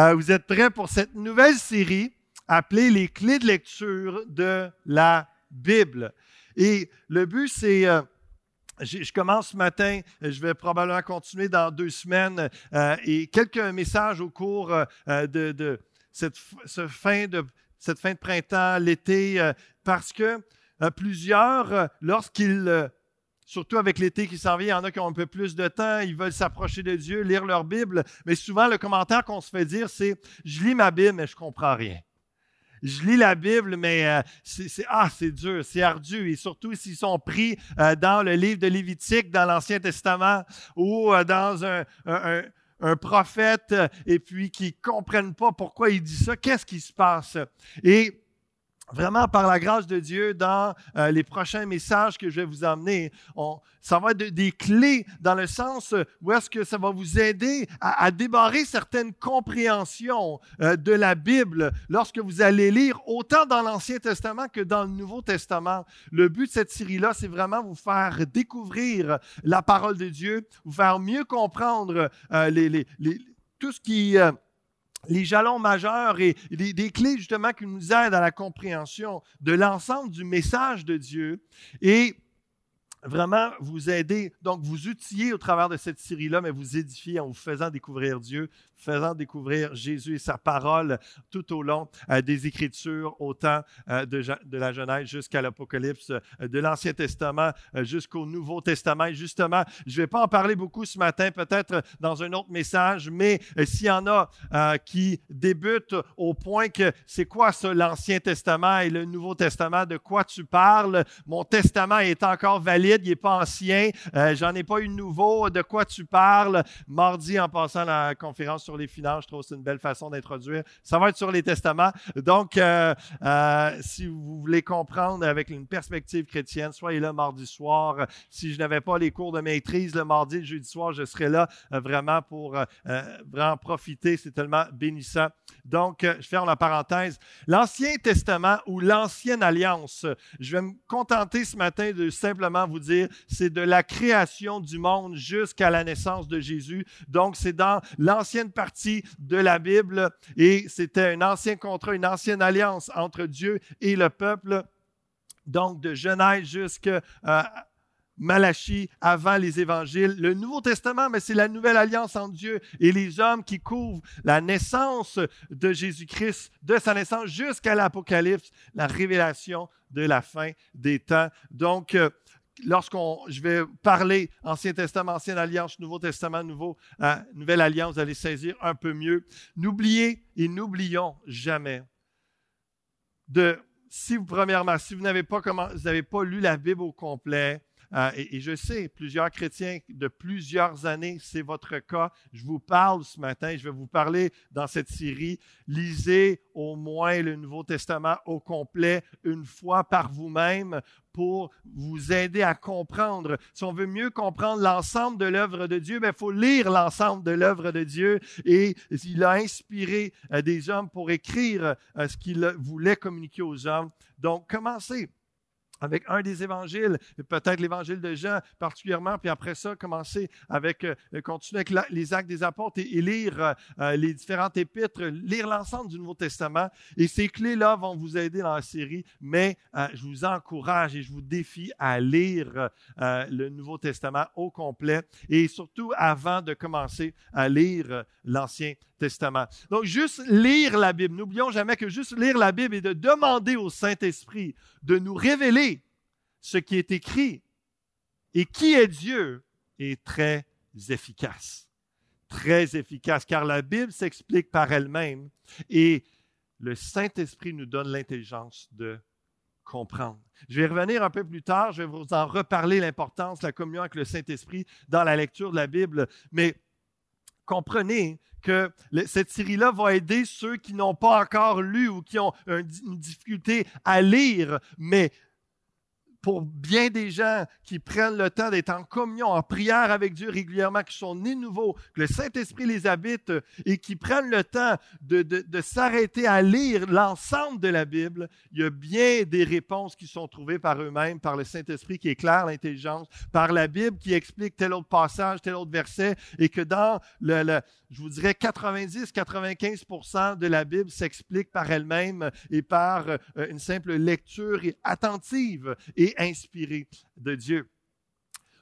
Euh, vous êtes prêts pour cette nouvelle série appelée Les clés de lecture de la Bible. Et le but, c'est... Euh, je commence ce matin, je vais probablement continuer dans deux semaines euh, et quelques messages au cours de, cette, fin de cette fin de printemps, l'été, parce que plusieurs, lorsqu'ils surtout avec l'été qui s'en vient, il y en a qui ont un peu plus de temps, ils veulent s'approcher de Dieu, lire leur Bible, mais souvent le commentaire qu'on se fait dire, c'est Je lis ma Bible, mais je ne comprends rien. Je lis la Bible, mais euh, c'est ah, c'est dur, c'est ardu, et surtout s'ils sont pris euh, dans le livre de Lévitique, dans l'Ancien Testament, ou euh, dans un, prophète, et puis qui ne comprennent pas pourquoi il dit ça, qu'est-ce qui se passe? Vraiment par la grâce de Dieu, dans euh, les prochains messages que je vais vous emmener, ça va être des clés dans le sens où est-ce que ça va vous aider à, débarrer certaines compréhensions euh, de la Bible lorsque vous allez lire autant dans l'Ancien Testament que dans le Nouveau Testament. Le but de cette série-là, c'est vraiment vous faire découvrir la parole de Dieu, vous faire mieux comprendre euh, tout ce qui les jalons majeurs et des, clés justement qui nous aident à la compréhension de l'ensemble du message de Dieu et vraiment vous aider, donc vous outiller au travers de cette série-là, mais vous édifier en vous faisant découvrir Dieu, faisant découvrir Jésus et sa parole tout au long euh, des Écritures, autant euh, de, la Genèse jusqu'à l'Apocalypse, euh, de l'Ancien Testament jusqu'au Nouveau Testament. Et justement, je ne vais pas en parler beaucoup ce matin, peut-être dans un autre message, mais s'il y en a qui débutent au point que c'est quoi ça, l'Ancien Testament et le Nouveau Testament, de quoi tu parles? Mon testament est encore valide, il n'est pas ancien, j'en ai pas eu nouveau, de quoi tu parles? Mardi, en passant la conférence sur les finances. Je trouve que c'est une belle façon d'introduire. Ça va être sur les testaments. Donc, euh, euh, si vous voulez comprendre avec une perspective chrétienne, soyez là mardi soir. Si je n'avais pas les cours de maîtrise le mardi, le jeudi soir, je serais là euh, vraiment pour vraiment profiter. C'est tellement bénissant. Donc, je ferme la parenthèse. L'Ancien Testament ou l'Ancienne Alliance, je vais me contenter ce matin de simplement vous dire, c'est de la création du monde jusqu'à la naissance de Jésus. Donc, c'est dans l'ancienne partie de la Bible et c'était un ancien contrat, une ancienne alliance entre Dieu et le peuple. Donc, de Genèse jusqu'à euh, Malachie, avant les évangiles. Le Nouveau Testament, mais c'est la nouvelle alliance entre Dieu et les hommes qui couvrent la naissance de Jésus-Christ, de sa naissance jusqu'à l'Apocalypse, la révélation de la fin des temps. Donc, euh, lorsqu'on, je vais parler Ancien Testament, Ancienne Alliance, Nouveau Testament, euh, Nouvelle Alliance, vous allez saisir un peu mieux. N'oubliez et n'oublions jamais de, si vous, premièrement, si vous n'avez pas, comment, vous n'avez pas lu la Bible au complet, euh, et, je sais, plusieurs chrétiens de plusieurs années, c'est votre cas. Je vous parle ce matin, je vais vous parler dans cette série. Lisez au moins le Nouveau Testament au complet une fois par vous-même pour vous aider à comprendre. Si on veut mieux comprendre l'ensemble de l'œuvre de Dieu, il ben, faut lire l'ensemble de l'œuvre de Dieu. Et il a inspiré euh, des hommes pour écrire euh, ce qu'il voulait communiquer aux hommes. Donc, commencez avec un des évangiles, peut-être l'évangile de Jean particulièrement, puis après ça, commencer avec, euh, continuer avec les actes des apôtres et, lire euh, euh, les différentes épîtres, lire l'ensemble du Nouveau Testament. Et ces clés-là vont vous aider dans la série, mais je vous encourage et je vous défie à lire le Nouveau Testament au complet et surtout avant de commencer à lire l'Ancien Donc, juste lire la Bible. N'oublions jamais que juste lire la Bible et de demander au Saint-Esprit de nous révéler ce qui est écrit et qui est Dieu est très efficace. Très efficace, car la Bible s'explique par elle-même et le Saint-Esprit nous donne l'intelligence de comprendre. Je vais revenir un peu plus tard, je vais vous en reparler l'importance de la communion avec le Saint-Esprit dans la lecture de la Bible, mais comprenez que cette série-là va aider ceux qui n'ont pas encore lu ou qui ont une difficulté à lire, mais pour bien des gens qui prennent le temps d'être en communion, en prière avec Dieu régulièrement, qui sont nés nouveaux, que le Saint-Esprit les habite et qui prennent le temps de, s'arrêter à lire l'ensemble de la Bible, il y a bien des réponses qui sont trouvées par eux-mêmes, par le Saint-Esprit qui éclaire l'intelligence, par la Bible qui explique tel autre passage, tel autre verset, et que dans le je vous dirais 90-95% de la Bible s'explique par elle-même et par euh, une simple lecture attentive et inspirée de Dieu.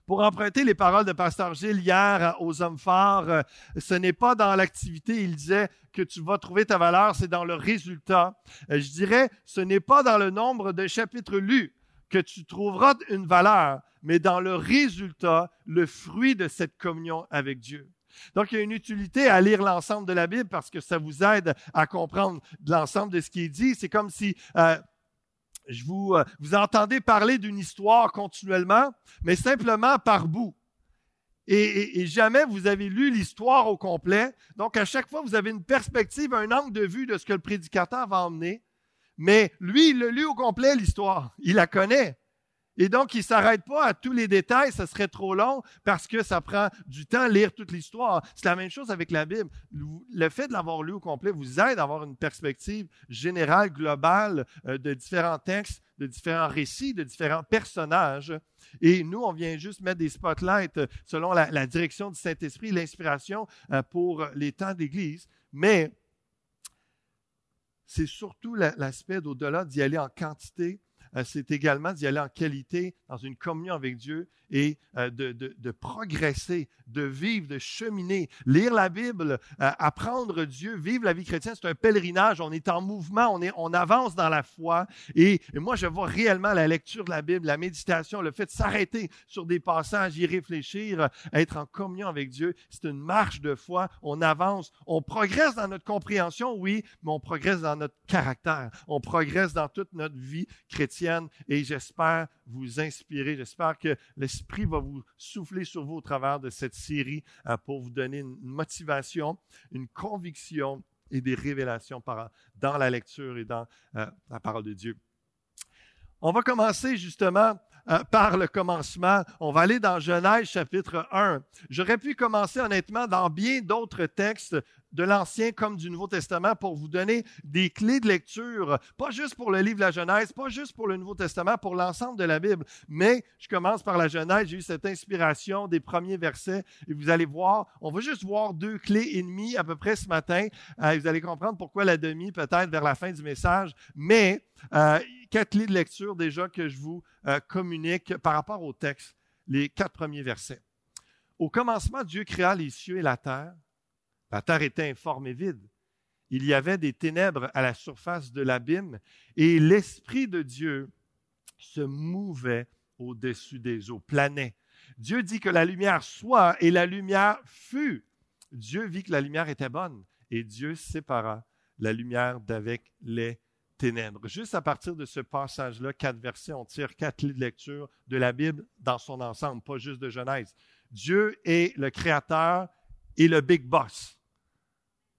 Pour emprunter les paroles de Pasteur Gilles hier aux hommes forts, euh, ce n'est pas dans l'activité, il disait, que tu vas trouver ta valeur, c'est dans le résultat. Euh, je dirais, ce n'est pas dans le nombre de chapitres lus que tu trouveras une valeur, mais dans le résultat, le fruit de cette communion avec Dieu. Donc, il y a une utilité à lire l'ensemble de la Bible parce que ça vous aide à comprendre l'ensemble de ce qui est dit. C'est comme si euh, je vous, euh, entendez parler d'une histoire continuellement, mais simplement par bout. Et, jamais vous avez lu l'histoire au complet. Donc, à chaque fois, vous avez une perspective, un angle de vue de ce que le prédicateur va emmener. Mais lui, il l'a lu au complet, l'histoire. Il la connaît. Et donc, il ne s'arrête pas à tous les détails, ça serait trop long parce que ça prend du temps à lire toute l'histoire. C'est la même chose avec la Bible. Le fait de l'avoir lu au complet vous aide à avoir une perspective générale, globale euh, de différents textes, de différents récits, de différents personnages. Et nous, on vient juste mettre des spotlights euh, selon la, direction du Saint-Esprit, l'inspiration euh, pour les temps d'Église. Mais c'est surtout l'aspect d'au-delà d'y aller en quantité c'est également d'y aller en qualité, dans une communion avec Dieu et euh, de, progresser, de vivre, de cheminer, lire la Bible, euh, apprendre Dieu, vivre la vie chrétienne. C'est un pèlerinage. On est en mouvement, on, est, on avance dans la foi. Et, moi, je vois réellement la lecture de la Bible, la méditation, le fait de s'arrêter sur des passages, y réfléchir, être en communion avec Dieu. C'est une marche de foi. On avance, on progresse dans notre compréhension, oui, mais on progresse dans notre caractère. On progresse dans toute notre vie chrétienne. Et j'espère vous inspirer. J'espère que l'Esprit va vous souffler sur vous au travers de cette série euh, pour vous donner une motivation, une conviction et des révélations dans la lecture et dans euh, la parole de Dieu. On va commencer justement euh, par le commencement. On va aller dans Genèse chapitre 1. J'aurais pu commencer honnêtement dans bien d'autres textes de l'Ancien comme du Nouveau Testament pour vous donner des clés de lecture, pas juste pour le livre de la Genèse, pas juste pour le Nouveau Testament, pour l'ensemble de la Bible. Mais je commence par la Genèse, j'ai eu cette inspiration des premiers versets et vous allez voir, on va juste voir deux clés et demie à peu près ce matin. Euh, vous allez comprendre pourquoi la demi peut-être vers la fin du message, mais euh, quatre clés de lecture déjà que je vous euh, communique par rapport au texte, les quatre premiers versets. Au commencement, Dieu créa les cieux et la terre. La terre était informe et vide. Il y avait des ténèbres à la surface de l'abîme et l'Esprit de Dieu se mouvait au-dessus des eaux, planait. Dieu dit que la lumière soit et la lumière fut. Dieu vit que la lumière était bonne et Dieu sépara la lumière d'avec les ténèbres. Juste à partir de ce passage-là, quatre versets, on tire quatre clés de lecture de la Bible dans son ensemble, pas juste de Genèse. Dieu est le créateur et le big boss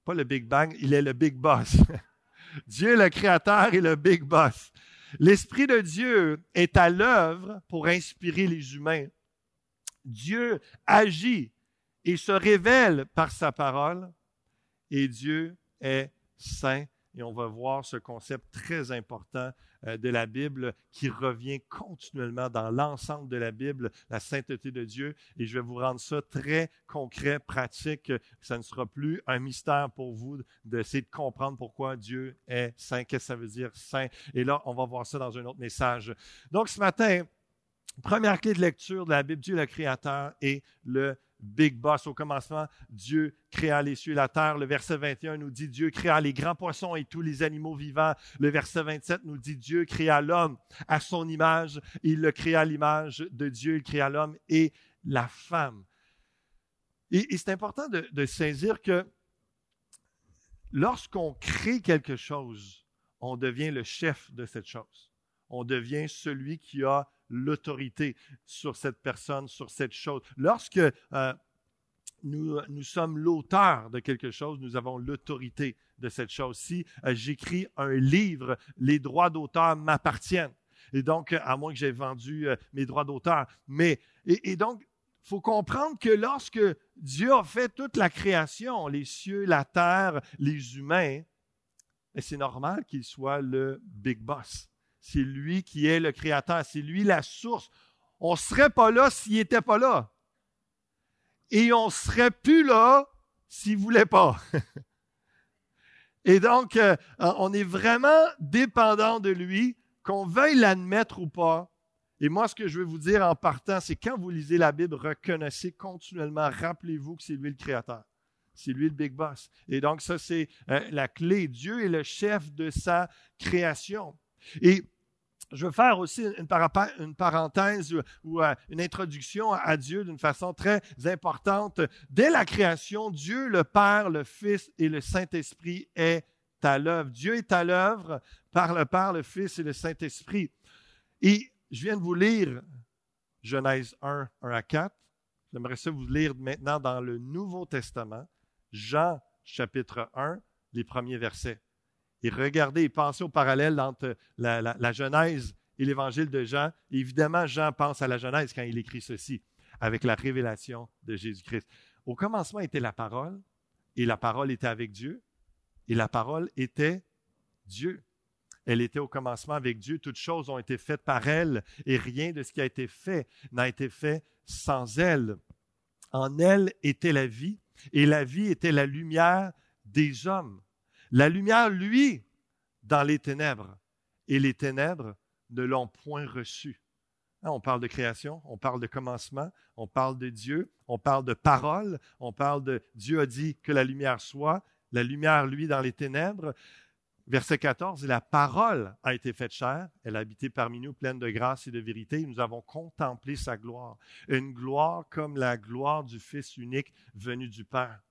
pas le Big Bang, il est le Big Boss. Dieu le Créateur et le Big Boss. L'Esprit de Dieu est à l'œuvre pour inspirer les humains. Dieu agit et se révèle par sa parole et Dieu est saint. Et on va voir ce concept très important euh, de la Bible qui revient continuellement dans l'ensemble de la Bible, la sainteté de Dieu. Et je vais vous rendre ça très concret, pratique. Ça ne sera plus un mystère pour vous d'essayer de comprendre pourquoi Dieu est saint, qu'est-ce que ça veut dire saint? Et là, on va voir ça dans un autre message. Donc ce matin, première clé de lecture de la Bible, Dieu le Créateur et le Big Boss. Au commencement, Dieu créa les cieux et la terre. Le verset 21 nous dit Dieu créa les grands poissons et tous les animaux vivants. Le verset 27 nous dit Dieu créa l'homme à son image. Il le créa à l'image de Dieu. Il créa l'homme et la femme. Et, c'est important de, de saisir que lorsqu'on crée quelque chose, on devient le chef de cette chose. On devient celui qui a l'autorité sur cette personne, sur cette chose. Lorsque euh, nous, nous, sommes l'auteur de quelque chose, nous avons l'autorité de cette chose. Si euh, j'écris un livre, les droits d'auteur m'appartiennent. Et donc, à moins que j'ai vendu euh, mes droits d'auteur. Mais, et, donc, il faut comprendre que lorsque Dieu a fait toute la création, les cieux, la terre, les humains, c'est normal qu'il soit le big boss. C'est lui qui est le créateur, c'est lui la source. On ne serait pas là s'il n'était pas là. Et on ne serait plus là s'il ne voulait pas. Et donc, euh, on est vraiment dépendant de lui, qu'on veuille l'admettre ou pas. Et moi, ce que je veux vous dire en partant, c'est quand vous lisez la Bible, reconnaissez continuellement, rappelez-vous que c'est lui le créateur. C'est lui le big boss. Et donc, ça, c'est euh, la clé. Dieu est le chef de sa création. Et je veux faire aussi une, parenthèse ou, euh, une introduction à Dieu d'une façon très importante. Dès la création, Dieu, le Père, le Fils et le Saint-Esprit est à l'œuvre. Dieu est à l'œuvre par le Père, le Fils et le Saint-Esprit. Et je viens de vous lire Genèse 1, 1 à 4. J'aimerais ça vous lire maintenant dans le Nouveau Testament, Jean chapitre 1, les premiers versets. Et regardez et pensez au parallèle entre la, Genèse et l'évangile de Jean. évidemment, Jean pense à la Genèse quand il écrit ceci, avec la révélation de Jésus-Christ. Au commencement était la parole, et la parole était avec Dieu, et la parole était Dieu. Elle était au commencement avec Dieu. Toutes choses ont été faites par elle, et rien de ce qui a été fait n'a été fait sans elle. En elle était la vie, et la vie était la lumière des hommes. La lumière, lui, dans les ténèbres, et les ténèbres ne l'ont point reçu. Hein, on parle de création, on parle de commencement, on parle de Dieu, on parle de parole, on parle de Dieu a dit que la lumière soit, la lumière, lui, dans les ténèbres. Verset 14, la parole a été faite chair, elle a habité parmi nous pleine de grâce et de vérité, nous avons contemplé sa gloire, une gloire comme la gloire du Fils unique venu du Père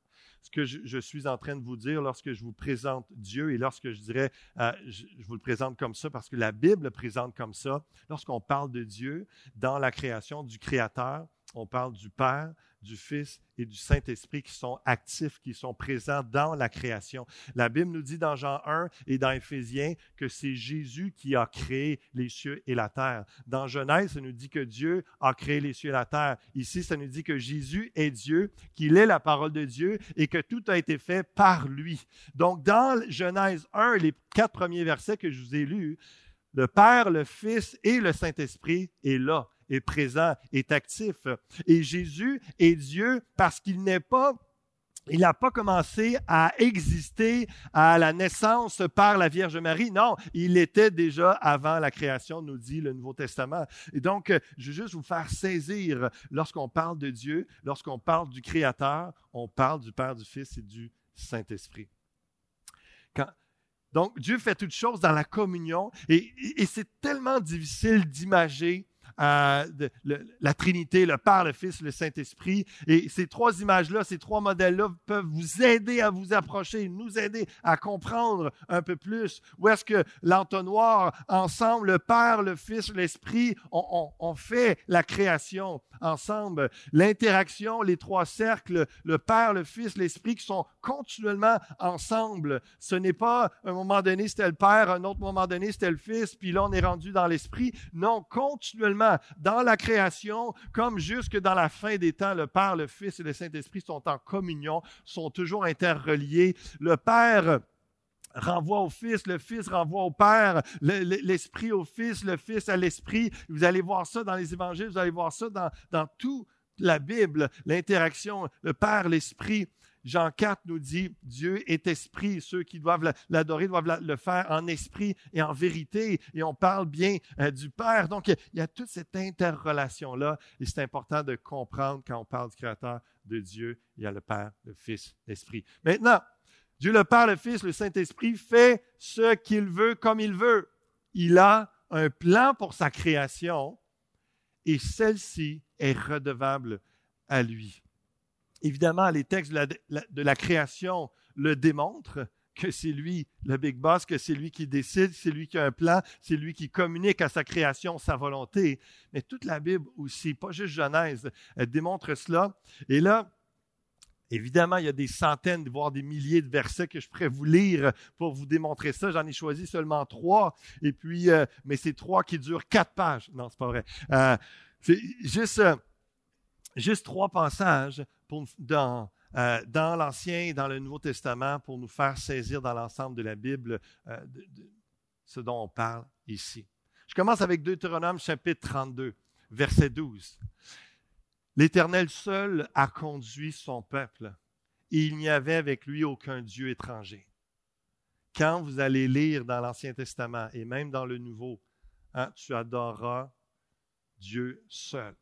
ce que je, suis en train de vous dire lorsque je vous présente Dieu et lorsque je dirais, euh, je, vous le présente comme ça parce que la Bible le présente comme ça, lorsqu'on parle de Dieu dans la création du Créateur, on parle du Père, du Fils et du Saint-Esprit qui sont actifs, qui sont présents dans la création. La Bible nous dit dans Jean 1 et dans Éphésiens que c'est Jésus qui a créé les cieux et la terre. Dans Genèse, ça nous dit que Dieu a créé les cieux et la terre. Ici, ça nous dit que Jésus est Dieu, qu'il est la parole de Dieu et que tout a été fait par lui. Donc, dans Genèse 1, les quatre premiers versets que je vous ai lus, le Père, le Fils et le Saint-Esprit est là est présent, est actif. Et Jésus est Dieu parce qu'il n'est pas il n'a pas commencé à exister à la naissance par la Vierge Marie. Non, il était déjà avant la création, nous dit le Nouveau Testament. Et donc, je veux juste vous faire saisir, lorsqu'on parle de Dieu, lorsqu'on parle du Créateur, on parle du Père, du Fils et du Saint-Esprit. donc, Dieu fait toutes choses dans la communion et c'est tellement difficile d'imager la Trinité, le Père, le Fils, le Saint-Esprit. Et ces trois images-là, ces trois modèles-là peuvent vous aider à vous approcher, nous aider à comprendre un peu plus où est-ce que l'entonnoir, ensemble, le Père, le Fils, l'Esprit, on, fait la création ensemble. L'interaction, les trois cercles, le Père, le Fils, l'Esprit qui sont continuellement ensemble. Ce n'est pas un moment donné c'était le Père, un autre moment donné c'était le Fils, puis là on est rendu dans l'Esprit. Non, continuellement dans la création comme jusque dans la fin des temps. Le Père, le Fils et le Saint-Esprit sont en communion, sont toujours interreliés. Le Père renvoie au Fils, le Fils renvoie au Père, l'Esprit au Fils, le Fils à l'Esprit. Vous allez voir ça dans les évangiles, vous allez voir ça dans, dans toute la Bible, l'interaction, le Père, l'Esprit. Jean 4 nous dit, Dieu est esprit, ceux qui doivent l'adorer doivent le faire en esprit et en vérité, et on parle bien euh, du Père. Donc, il y a toute cette interrelation-là, et c'est important de comprendre quand on parle du Créateur de Dieu, il y a le Père, le Fils, l'Esprit. Maintenant, Dieu le Père, le Fils, le Saint-Esprit fait ce qu'il veut comme il veut. Il a un plan pour sa création, et celle-ci est redevable à lui. Évidemment, les textes de la, création le démontrent que c'est lui le big boss, que c'est lui qui décide, c'est lui qui a un plan, c'est lui qui communique à sa création sa volonté. Mais toute la Bible aussi, pas juste Genèse, elle démontre cela. Et là, Évidemment, il y a des centaines, voire des milliers de versets que je pourrais vous lire pour vous démontrer ça. J'en ai choisi seulement trois. Et puis, euh, mais c'est trois qui durent quatre pages. Non, c'est pas vrai. Euh, c'est euh, juste trois passages dans, euh, dans l'Ancien et dans le Nouveau Testament pour nous faire saisir dans l'ensemble de la Bible euh, ce dont on parle ici. Je commence avec Deutéronome chapitre 32, verset 12. L'Éternel seul a conduit son peuple et il n'y avait avec lui aucun Dieu étranger. Quand vous allez lire dans l'Ancien Testament et même dans le Nouveau, hein, tu adoreras Dieu seul.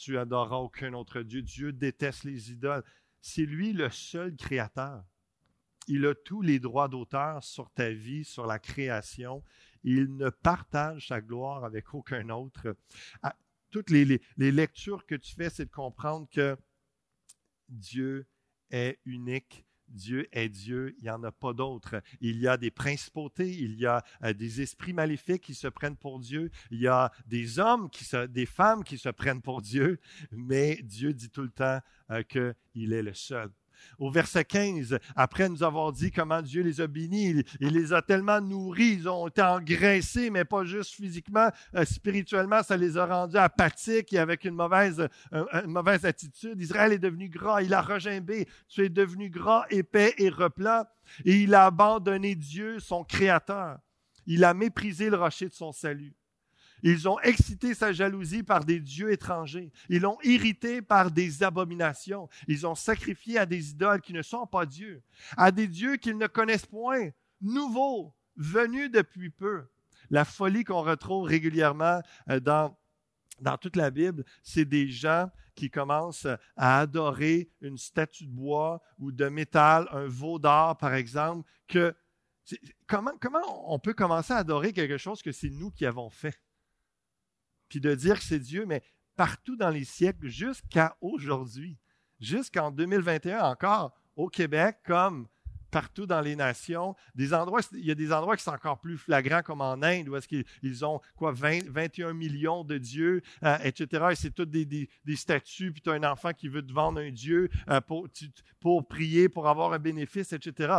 Tu adoreras aucun autre Dieu. Dieu déteste les idoles. C'est lui le seul créateur. Il a tous les droits d'auteur sur ta vie, sur la création. Il ne partage sa gloire avec aucun autre. Ah, toutes les, les lectures que tu fais, c'est de comprendre que Dieu est unique. Dieu est Dieu, il n'y en a pas d'autre. Il y a des principautés, il y a euh, des esprits maléfiques qui se prennent pour Dieu, il y a des hommes, qui se, des femmes qui se prennent pour Dieu, mais Dieu dit tout le temps euh, qu'il est le seul au verset 15, après nous avoir dit comment Dieu les a bénis, il, les a tellement nourris, ils ont été engraissés, mais pas juste physiquement, euh, spirituellement, ça les a rendus apathiques et avec une mauvaise, une mauvaise attitude. Israël est devenu gras, il a regimbé, tu es devenu gras, épais et replat, et il a abandonné Dieu, son Créateur. Il a méprisé le rocher de son salut. Ils ont excité sa jalousie par des dieux étrangers. Ils l'ont irrité par des abominations. Ils ont sacrifié à des idoles qui ne sont pas dieux, à des dieux qu'ils ne connaissent point, nouveaux, venus depuis peu. La folie qu'on retrouve régulièrement euh, dans, toute la Bible, c'est des gens qui commencent à adorer une statue de bois ou de métal, un veau d'or, par exemple, que comment, comment on peut commencer à adorer quelque chose que c'est nous qui avons fait? Puis de dire que c'est Dieu, mais partout dans les siècles, jusqu'à aujourd'hui, jusqu'en 2021 encore, au Québec, comme partout dans les nations. Des endroits, il y a des endroits qui sont encore plus flagrants, comme en Inde, où est-ce qu'ils ont quoi, 21 millions de dieux, euh, etc. Et c'est toutes des, des, statues, puis tu as un enfant qui veut te vendre un dieu euh, pour, pour prier, pour avoir un bénéfice, etc.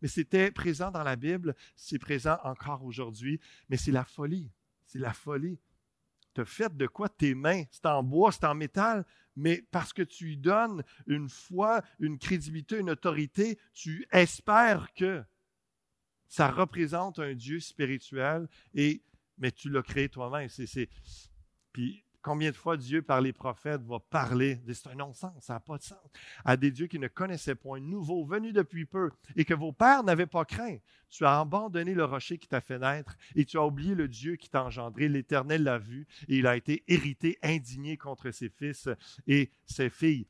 Mais c'était présent dans la Bible, c'est présent encore aujourd'hui, mais c'est la folie. C'est la folie tu fait de quoi tes mains? C'est en bois, c'est en métal, mais parce que tu lui donnes une foi, une crédibilité, une autorité, tu espères que ça représente un Dieu spirituel, et, mais tu l'as créé toi-même. Puis Combien de fois Dieu, par les prophètes, va parler, c'est un non-sens, ça n'a pas de sens, à des dieux qui ne connaissaient point, nouveaux, venus depuis peu, et que vos pères n'avaient pas craint. Tu as abandonné le rocher qui t'a fait naître, et tu as oublié le Dieu qui t'a engendré. L'Éternel l'a vu, et il a été hérité, indigné contre ses fils et ses filles.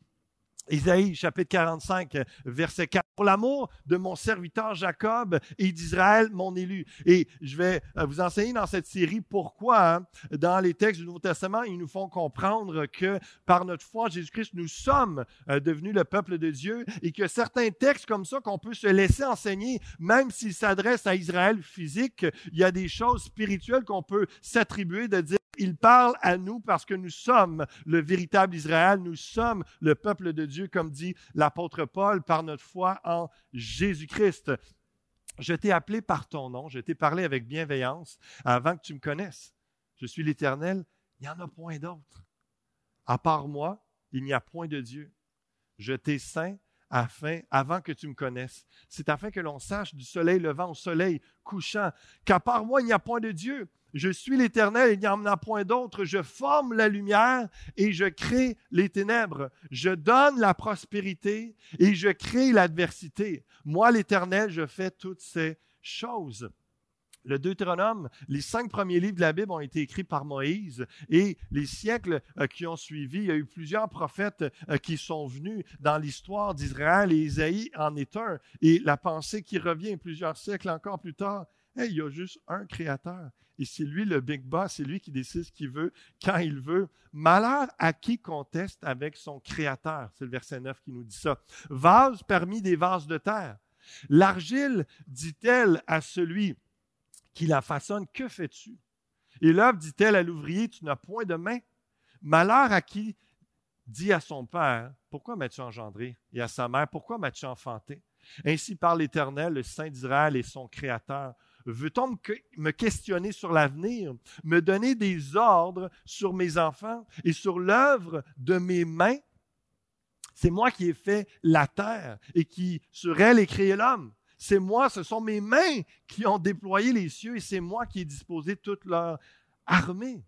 Isaïe chapitre 45, verset 4. Pour l'amour de mon serviteur Jacob et d'Israël, mon élu. Et je vais euh, vous enseigner dans cette série pourquoi, hein, dans les textes du Nouveau Testament, ils nous font comprendre que par notre foi Jésus-Christ, nous sommes euh, devenus le peuple de Dieu et que certains textes comme ça qu'on peut se laisser enseigner, même s'ils s'adressent à Israël physique, il y a des choses spirituelles qu'on peut s'attribuer de dire il parle à nous parce que nous sommes le véritable Israël, nous sommes le peuple de Dieu, comme dit l'apôtre Paul, par notre foi en Jésus-Christ. Je t'ai appelé par ton nom, je t'ai parlé avec bienveillance avant que tu me connaisses. Je suis l'Éternel, il n'y en a point d'autre. À part moi, il n'y a point de Dieu. Je t'ai saint afin, avant que tu me connaisses. C'est afin que l'on sache du soleil levant au soleil couchant qu'à part moi, il n'y a point de Dieu. Je suis l'Éternel, il n'y en a point d'autre. Je forme la lumière et je crée les ténèbres. Je donne la prospérité et je crée l'adversité. Moi, l'Éternel, je fais toutes ces choses. Le Deutéronome, les cinq premiers livres de la Bible ont été écrits par Moïse et les siècles euh, qui ont suivi, il y a eu plusieurs prophètes euh, qui sont venus dans l'histoire d'Israël et Isaïe en est un. Et la pensée qui revient plusieurs siècles encore plus tard, il y a juste un créateur. Et c'est lui le big boss, c'est lui qui décide ce qu'il veut, quand il veut. Malheur à qui conteste avec son créateur. C'est le verset 9 qui nous dit ça. Vase parmi des vases de terre. L'argile dit-elle à celui qui la façonne, que fais-tu? Et l'œuvre dit-elle à l'ouvrier, tu n'as point de main. Malheur à qui dit à son père, pourquoi m'as-tu engendré? Et à sa mère, pourquoi m'as-tu enfanté? Ainsi parle l'Éternel, le Saint d'Israël et son Créateur. Veut-on me questionner sur l'avenir, me donner des ordres sur mes enfants et sur l'œuvre de mes mains? C'est moi qui ai fait la terre et qui sur elle ai créé l'homme. C'est moi, ce sont mes mains qui ont déployé les cieux et c'est moi qui ai disposé toute leur armée.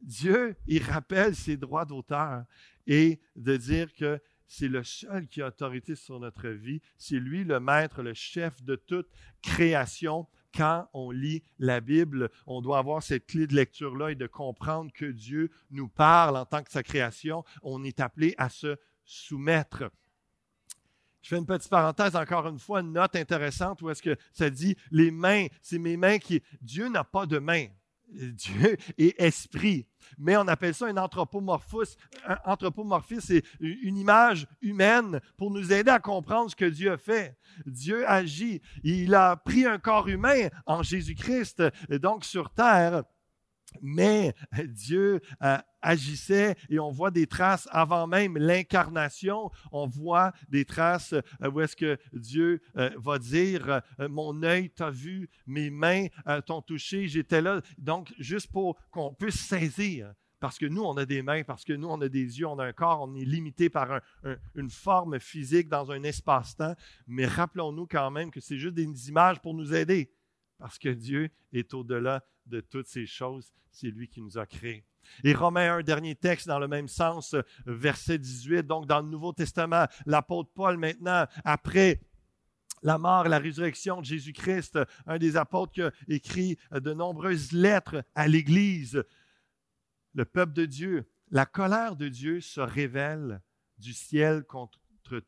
Dieu, il rappelle ses droits d'auteur et de dire que c'est le seul qui a autorité sur notre vie. C'est lui le maître, le chef de toute création. Quand on lit la Bible, on doit avoir cette clé de lecture-là et de comprendre que Dieu nous parle en tant que sa création. On est appelé à se soumettre. Je fais une petite parenthèse, encore une fois, une note intéressante où est-ce que ça dit les mains, c'est mes mains qui. Dieu n'a pas de mains. Dieu est esprit. Mais on appelle ça un anthropomorphisme. Un c'est une image humaine pour nous aider à comprendre ce que Dieu a fait. Dieu agit. Il a pris un corps humain en Jésus-Christ, donc sur terre, mais Dieu euh, agissait et on voit des traces avant même l'incarnation. On voit des traces euh, où est-ce que Dieu euh, va dire Mon œil t'a vu, mes mains t'ont touché, j'étais là. Donc, juste pour qu'on puisse saisir. Parce que nous, on a des mains, parce que nous, on a des yeux, on a un corps, on est limité par une forme physique dans un espace-temps. Mais rappelons-nous quand même que c'est juste des images pour nous aider. Parce que Dieu est au-delà de toutes ces choses. C'est lui qui nous a créés. Et Romains un dernier texte dans le même sens, verset 18. Donc, dans le Nouveau Testament, l'apôtre Paul, maintenant, après la mort et la résurrection de Jésus-Christ, un des apôtres qui écrit de nombreuses lettres à l'Église, le peuple de Dieu, la colère de Dieu se révèle du ciel contre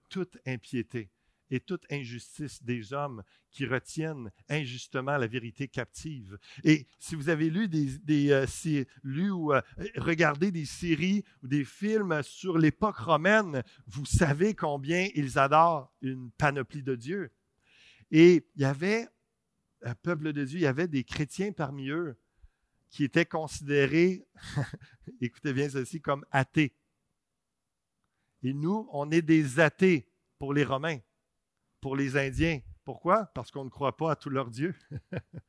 toute impiété et toute injustice des hommes qui retiennent injustement la vérité captive. Et si vous avez lu des, euh, lu ou euh, regardé des séries ou des films sur l'époque romaine, vous savez combien ils adorent une panoplie de Dieu. Et il y avait un peuple de Dieu, il y avait des chrétiens parmi eux qui étaient considérés, écoutez bien ceci, comme athées. Et nous, on est des athées pour les Romains pour les Indiens. Pourquoi? Parce qu'on ne croit pas à tous leurs dieux.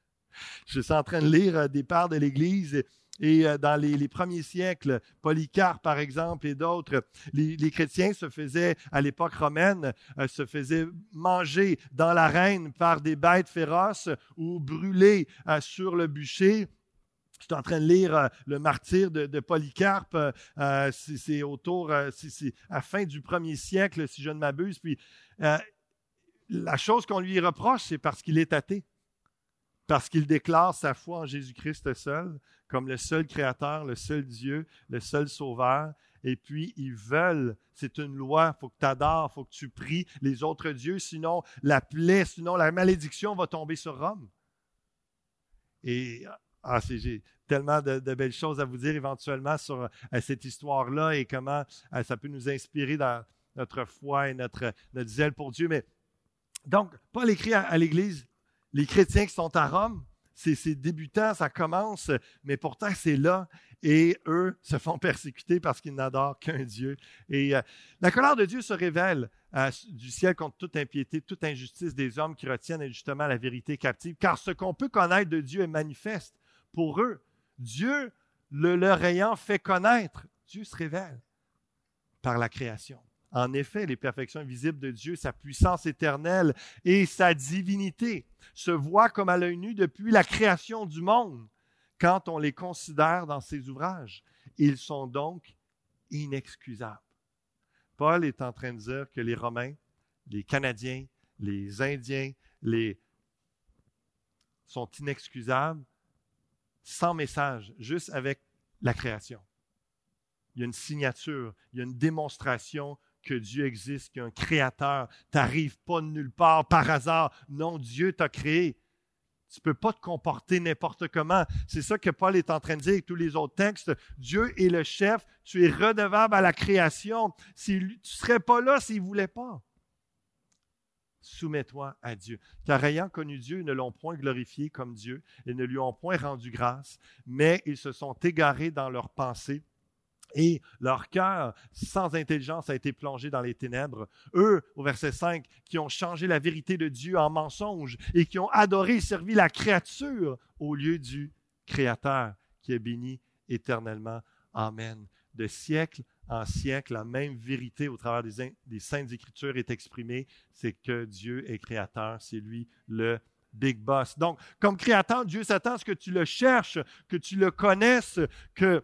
Je suis en train de lire euh, des parts de l'Église et euh, dans les, premiers siècles, Polycarpe, par exemple, et d'autres, les, chrétiens se faisaient, à l'époque romaine, euh, se faisaient manger dans l'arène par des bêtes féroces ou brûler sur le bûcher. Je suis en train de lire le martyr de, Polycarpe. c'est autour, c'est à fin du premier siècle, si je ne m'abuse. Puis la chose qu'on lui reproche, c'est parce qu'il est athée. Parce qu'il déclare sa foi en Jésus-Christ seul, comme le seul créateur, le seul Dieu, le seul sauveur. Et puis, ils veulent, c'est une loi, il faut que tu adores, il faut que tu pries les autres dieux, sinon la plaie, sinon la malédiction va tomber sur Rome. Et ah, j'ai tellement de, belles choses à vous dire éventuellement sur euh, cette histoire-là et comment euh, ça peut nous inspirer dans notre foi et notre, zèle pour Dieu. Donc, Paul écrit à, l'Église, les chrétiens qui sont à Rome, c'est débutant, ça commence, mais pourtant c'est là. Et eux se font persécuter parce qu'ils n'adorent qu'un Dieu. Et euh, la colère de Dieu se révèle euh, du ciel contre toute impiété, toute injustice des hommes qui retiennent injustement la vérité captive. Car ce qu'on peut connaître de Dieu est manifeste pour eux. Dieu, le leur ayant fait connaître, Dieu se révèle par la création. En effet, les perfections visibles de Dieu, sa puissance éternelle et sa divinité se voient comme à l'œil nu depuis la création du monde quand on les considère dans ses ouvrages. Ils sont donc inexcusables. Paul est en train de dire que les Romains, les Canadiens, les Indiens, les sont inexcusables sans message, juste avec la création. Il y a une signature, il y a une démonstration que Dieu existe, qu'il y a un créateur. Tu n'arrives pas de nulle part par hasard. Non, Dieu t'a créé. Tu ne peux pas te comporter n'importe comment. C'est ça que Paul est en train de dire avec tous les autres textes. Dieu est le chef. Tu es redevable à la création. tu ne serais pas là s'il ne voulait pas. Soumets-toi à Dieu. Car ayant connu Dieu, ils ne l'ont point glorifié comme Dieu et ne lui ont point rendu grâce, mais ils se sont égarés dans leurs pensées et leur cœur sans intelligence a été plongé dans les ténèbres. Eux, au verset 5, qui ont changé la vérité de Dieu en mensonge et qui ont adoré et servi la créature au lieu du Créateur qui est béni éternellement. Amen. De siècle en siècle, la même vérité au travers des, des saintes écritures est exprimée, c'est que Dieu est créateur, c'est lui le Big Boss. Donc, comme créateur, Dieu s'attend à ce que tu le cherches, que tu le connaisses, que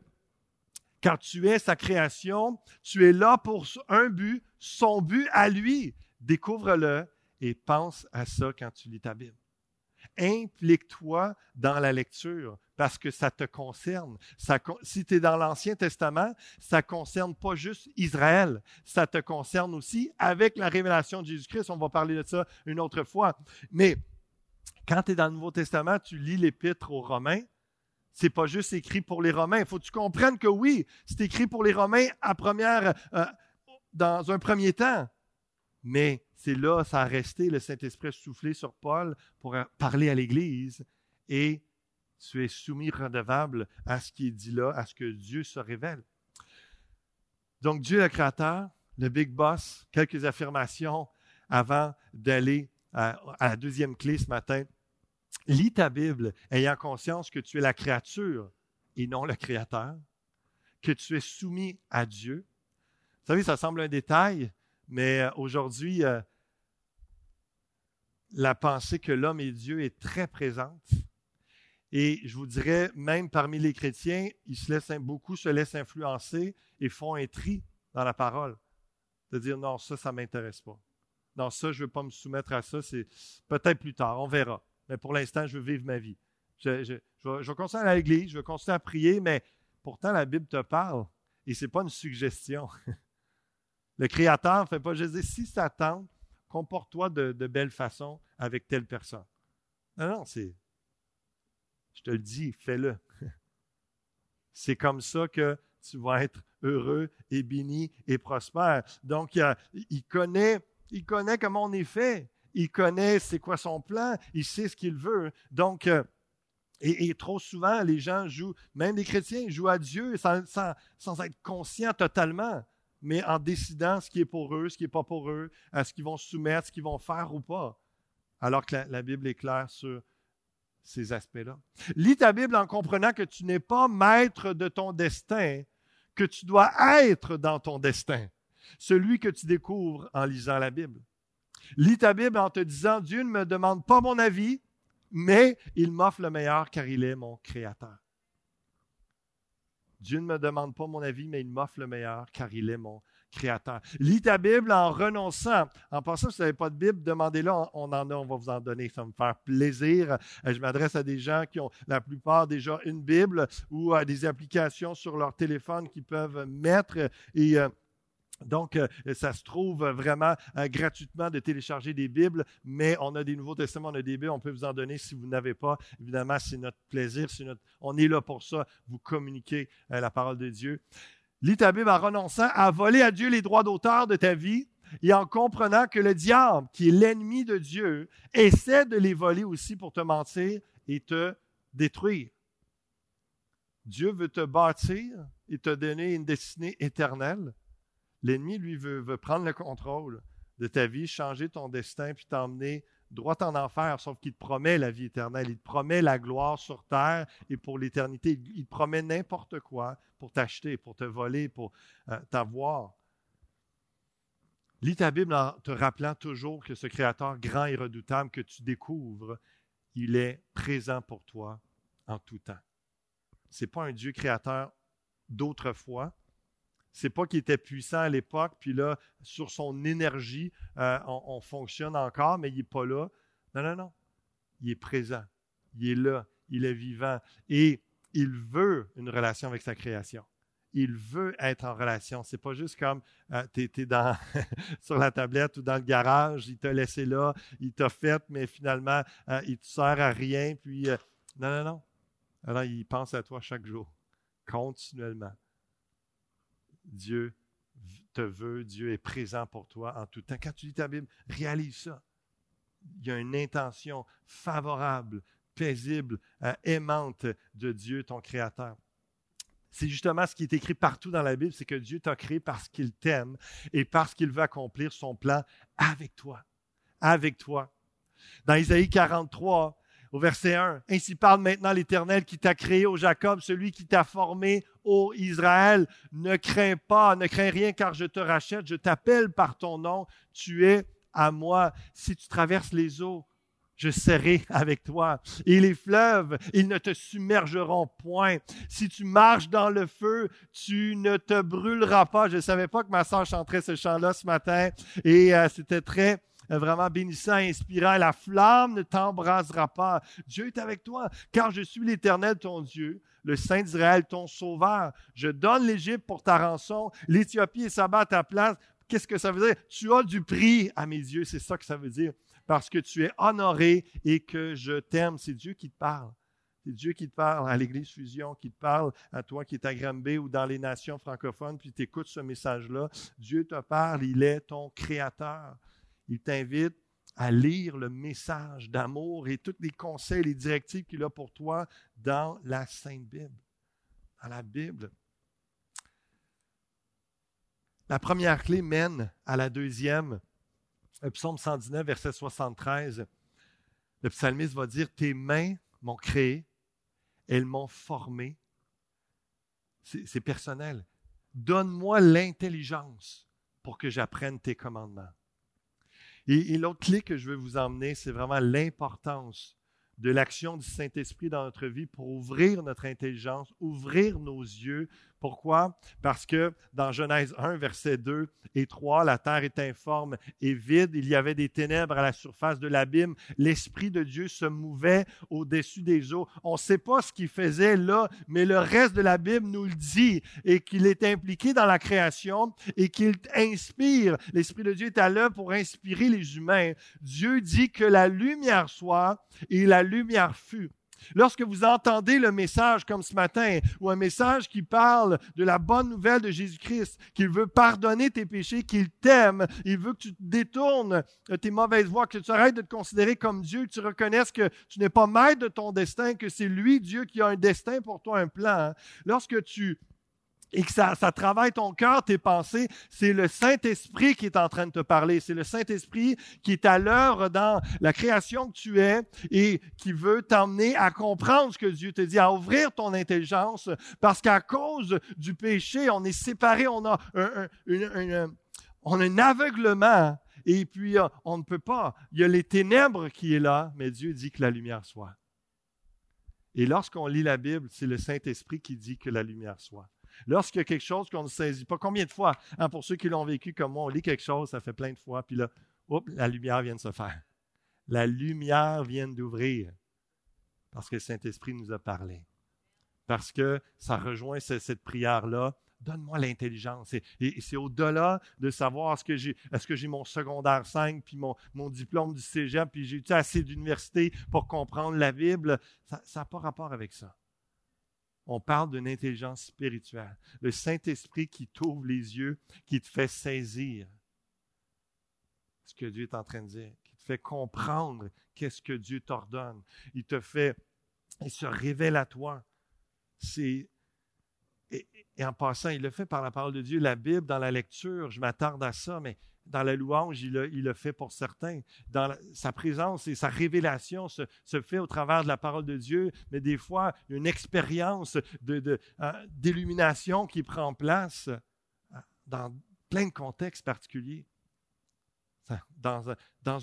car tu es sa création, tu es là pour un but, son but à lui. Découvre-le et pense à ça quand tu lis ta Bible. Implique-toi dans la lecture parce que ça te concerne. si tu es dans l'Ancien Testament, ça concerne pas juste Israël, ça te concerne aussi avec la révélation de Jésus-Christ. On va parler de ça une autre fois. Mais quand tu es dans le Nouveau Testament, tu lis l'épître aux Romains, c'est pas juste écrit pour les Romains. Il faut que tu comprennes que oui, c'est écrit pour les Romains euh, dans un premier temps. Mais c'est là, ça a resté, le Saint-Esprit soufflé sur Paul pour parler à l'Église. Et tu es soumis, redevable à ce qui est dit là, à ce que Dieu se révèle. Donc, Dieu le Créateur, le Big Boss, quelques affirmations avant d'aller à, la deuxième clé ce matin. Lis ta Bible ayant conscience que tu es la créature et non le Créateur, que tu es soumis à Dieu. Vous savez, ça semble un détail, mais euh, aujourd'hui, euh, la pensée que l'homme est Dieu est très présente. Et je vous dirais, même parmi les chrétiens, ils se laissent, beaucoup se laissent influencer et font un tri dans la parole. De dire non, ça, ça ne m'intéresse pas. Non, ça, je ne veux pas me soumettre à ça, c'est peut-être plus tard, on verra. Mais pour l'instant, je veux vivre ma vie. Je, je, vais, continuer à l'église, je vais continuer à prier, mais pourtant, la Bible te parle et ce n'est pas une suggestion. Le Créateur ne fait pas juste dire si ça tente, comporte-toi de, de belle façon avec telle personne. Non, non, c'est. Je te le dis, fais-le. C'est comme ça que tu vas être heureux et béni et prospère. Donc, il connaît il connaît comment on est fait. Il connaît c'est quoi son plan. Il sait ce qu'il veut. Donc, euh, et, trop souvent, les gens jouent, même les chrétiens jouent à Dieu sans, être conscients totalement, mais en décidant ce qui est pour eux, ce qui n'est pas pour eux, à ce qu'ils vont soumettre, ce qu'ils vont faire ou pas. Alors que la, la Bible est claire sur ces aspects-là. Lis ta Bible en comprenant que tu n'es pas maître de ton destin, que tu dois être dans ton destin celui que tu découvres en lisant la Bible. Lis ta Bible en te disant, Dieu ne me demande pas mon avis, mais il m'offre le meilleur car il est mon créateur. Dieu ne me demande pas mon avis, mais il m'offre le meilleur car il est mon créateur. Lis ta Bible en renonçant. En pensant que si vous n'avez pas de Bible, demandez-la. On en a, on va vous en donner. Ça va me faire plaisir. Euh, je m'adresse à des gens qui ont la plupart déjà une Bible ou à des applications sur leur téléphone qu'ils peuvent mettre et euh, donc, euh, ça se trouve vraiment euh, gratuitement de télécharger des Bibles, mais on a des Nouveaux Testaments, on a des Bibles, on peut vous en donner si vous n'avez pas. Évidemment, c'est notre plaisir, on est là pour ça, vous communiquer euh, la parole de Dieu. Lis ta Bible en renonçant à voler à Dieu les droits d'auteur de ta vie et en comprenant que le diable, qui est l'ennemi de Dieu, essaie de les voler aussi pour te mentir et te détruire. Dieu veut te bâtir et te donner une destinée éternelle. L'ennemi, lui, veut, prendre le contrôle de ta vie, changer ton destin, puis t'emmener droit en enfer, sauf qu'il te promet la vie éternelle, il te promet la gloire sur terre et pour l'éternité. Il te promet n'importe quoi pour t'acheter, pour te voler, pour euh, t'avoir. Lis ta Bible en te rappelant toujours que ce Créateur grand et redoutable que tu découvres, il est présent pour toi en tout temps. Ce n'est pas un Dieu créateur d'autrefois, c'est pas qu'il était puissant à l'époque, puis là, sur son énergie, euh, on, fonctionne encore, mais il n'est pas là. Non, non, non. Il est présent. Il est là. Il est vivant. Et il veut une relation avec sa création. Il veut être en relation. C'est pas juste comme euh, tu es, sur la tablette ou dans le garage, il t'a laissé là, il t'a fait, mais finalement, euh, il ne te sert à rien. Puis, non, non, non. Alors, il pense à toi chaque jour, continuellement. Dieu te veut, Dieu est présent pour toi en tout temps. Quand tu lis ta Bible, réalise ça. Il y a une intention favorable, paisible, euh, aimante de Dieu, ton Créateur. C'est justement ce qui est écrit partout dans la Bible, c'est que Dieu t'a créé parce qu'il t'aime et parce qu'il veut accomplir son plan avec toi. Avec toi. Dans Isaïe 43, au verset 1. Ainsi parle maintenant l'Éternel qui t'a créé, au Jacob, celui qui t'a formé, ô Israël. Ne crains pas, ne crains rien, car je te rachète, je t'appelle par ton nom, tu es à moi. Si tu traverses les eaux, je serai avec toi. Et les fleuves, ils ne te submergeront point. Si tu marches dans le feu, tu ne te brûleras pas. Je ne savais pas que ma soeur chanterait ce chant-là ce matin. Et euh, c'était très vraiment bénissant, inspirant. La flamme ne t'embrasera pas. Dieu est avec toi, car je suis l'Éternel, ton Dieu, le Saint d'Israël, ton Sauveur. Je donne l'Égypte pour ta rançon, l'Éthiopie et Saba à ta place. Qu'est-ce que ça veut dire? Tu as du prix à mes yeux, c'est ça que ça veut dire parce que tu es honoré et que je t'aime. C'est Dieu qui te parle. C'est Dieu qui te parle à l'Église Fusion, qui te parle à toi qui es à Granby ou dans les nations francophones, puis tu écoutes ce message-là. Dieu te parle, il est ton créateur. Il t'invite à lire le message d'amour et tous les conseils, les directives qu'il a pour toi dans la Sainte Bible. Dans la Bible. La première clé mène à la deuxième. Le psaume 119, verset 73, le psalmiste va dire, Tes mains m'ont créé, elles m'ont formé. C'est personnel. Donne-moi l'intelligence pour que j'apprenne tes commandements. Et, l'autre clé que je veux vous emmener, c'est vraiment l'importance de l'action du Saint-Esprit dans notre vie pour ouvrir notre intelligence, ouvrir nos yeux pourquoi? Parce que dans Genèse 1, verset 2 et 3, la terre est informe et vide. Il y avait des ténèbres à la surface de l'abîme. L'Esprit de Dieu se mouvait au-dessus des eaux. On ne sait pas ce qu'il faisait là, mais le reste de la Bible nous le dit et qu'il est impliqué dans la création et qu'il inspire. L'Esprit de Dieu est à l'œuvre pour inspirer les humains. Dieu dit que la lumière soit et la lumière fut. Lorsque vous entendez le message comme ce matin, ou un message qui parle de la bonne nouvelle de Jésus-Christ, qu'il veut pardonner tes péchés, qu'il t'aime, il veut que tu détournes tes mauvaises voies, que tu arrêtes de te considérer comme Dieu, que tu reconnaisses que tu n'es pas maître de ton destin, que c'est lui, Dieu, qui a un destin pour toi, un plan. Hein. Lorsque tu et que ça, travaille ton cœur, tes pensées, c'est le Saint-Esprit qui est en train de te parler. C'est le Saint-Esprit qui est à l'œuvre dans la création que tu es et qui veut t'emmener à comprendre ce que Dieu te dit, à ouvrir ton intelligence, parce qu'à cause du péché, on est séparé, on a un, on a un aveuglement et puis euh, on ne peut pas. Il y a les ténèbres qui est là, mais Dieu dit que la lumière soit. Et lorsqu'on lit la Bible, c'est le Saint-Esprit qui dit que la lumière soit. Lorsqu'il y a quelque chose qu'on ne saisit pas, combien de fois, hein, pour ceux qui l'ont vécu comme moi, on lit quelque chose, ça fait plein de fois, puis là, hop, la lumière vient de se faire. La lumière vient d'ouvrir parce que le Saint-Esprit nous a parlé. Parce que ça rejoint cette, prière-là. Donne-moi l'intelligence. Et, c'est au-delà de savoir est-ce que j'ai, mon secondaire 5, puis mon, mon diplôme du cégep, puis j'ai assez d'université pour comprendre la Bible? Ça n'a pas rapport avec ça on parle d'une intelligence spirituelle. Le Saint-Esprit qui t'ouvre les yeux, qui te fait saisir ce que Dieu est en train de dire, qui te fait comprendre qu'est-ce que Dieu t'ordonne. Il te fait, il se révèle à toi. C'est et, en passant, il le fait par la parole de Dieu. La Bible, dans la lecture, je m'attarde à ça, mais dans la louange, il le, fait pour certains. Sa présence et sa révélation se, fait au travers de la parole de Dieu, mais des fois, une expérience hein, d'illumination qui prend place hein, dans plein de contextes particuliers. Dans, dans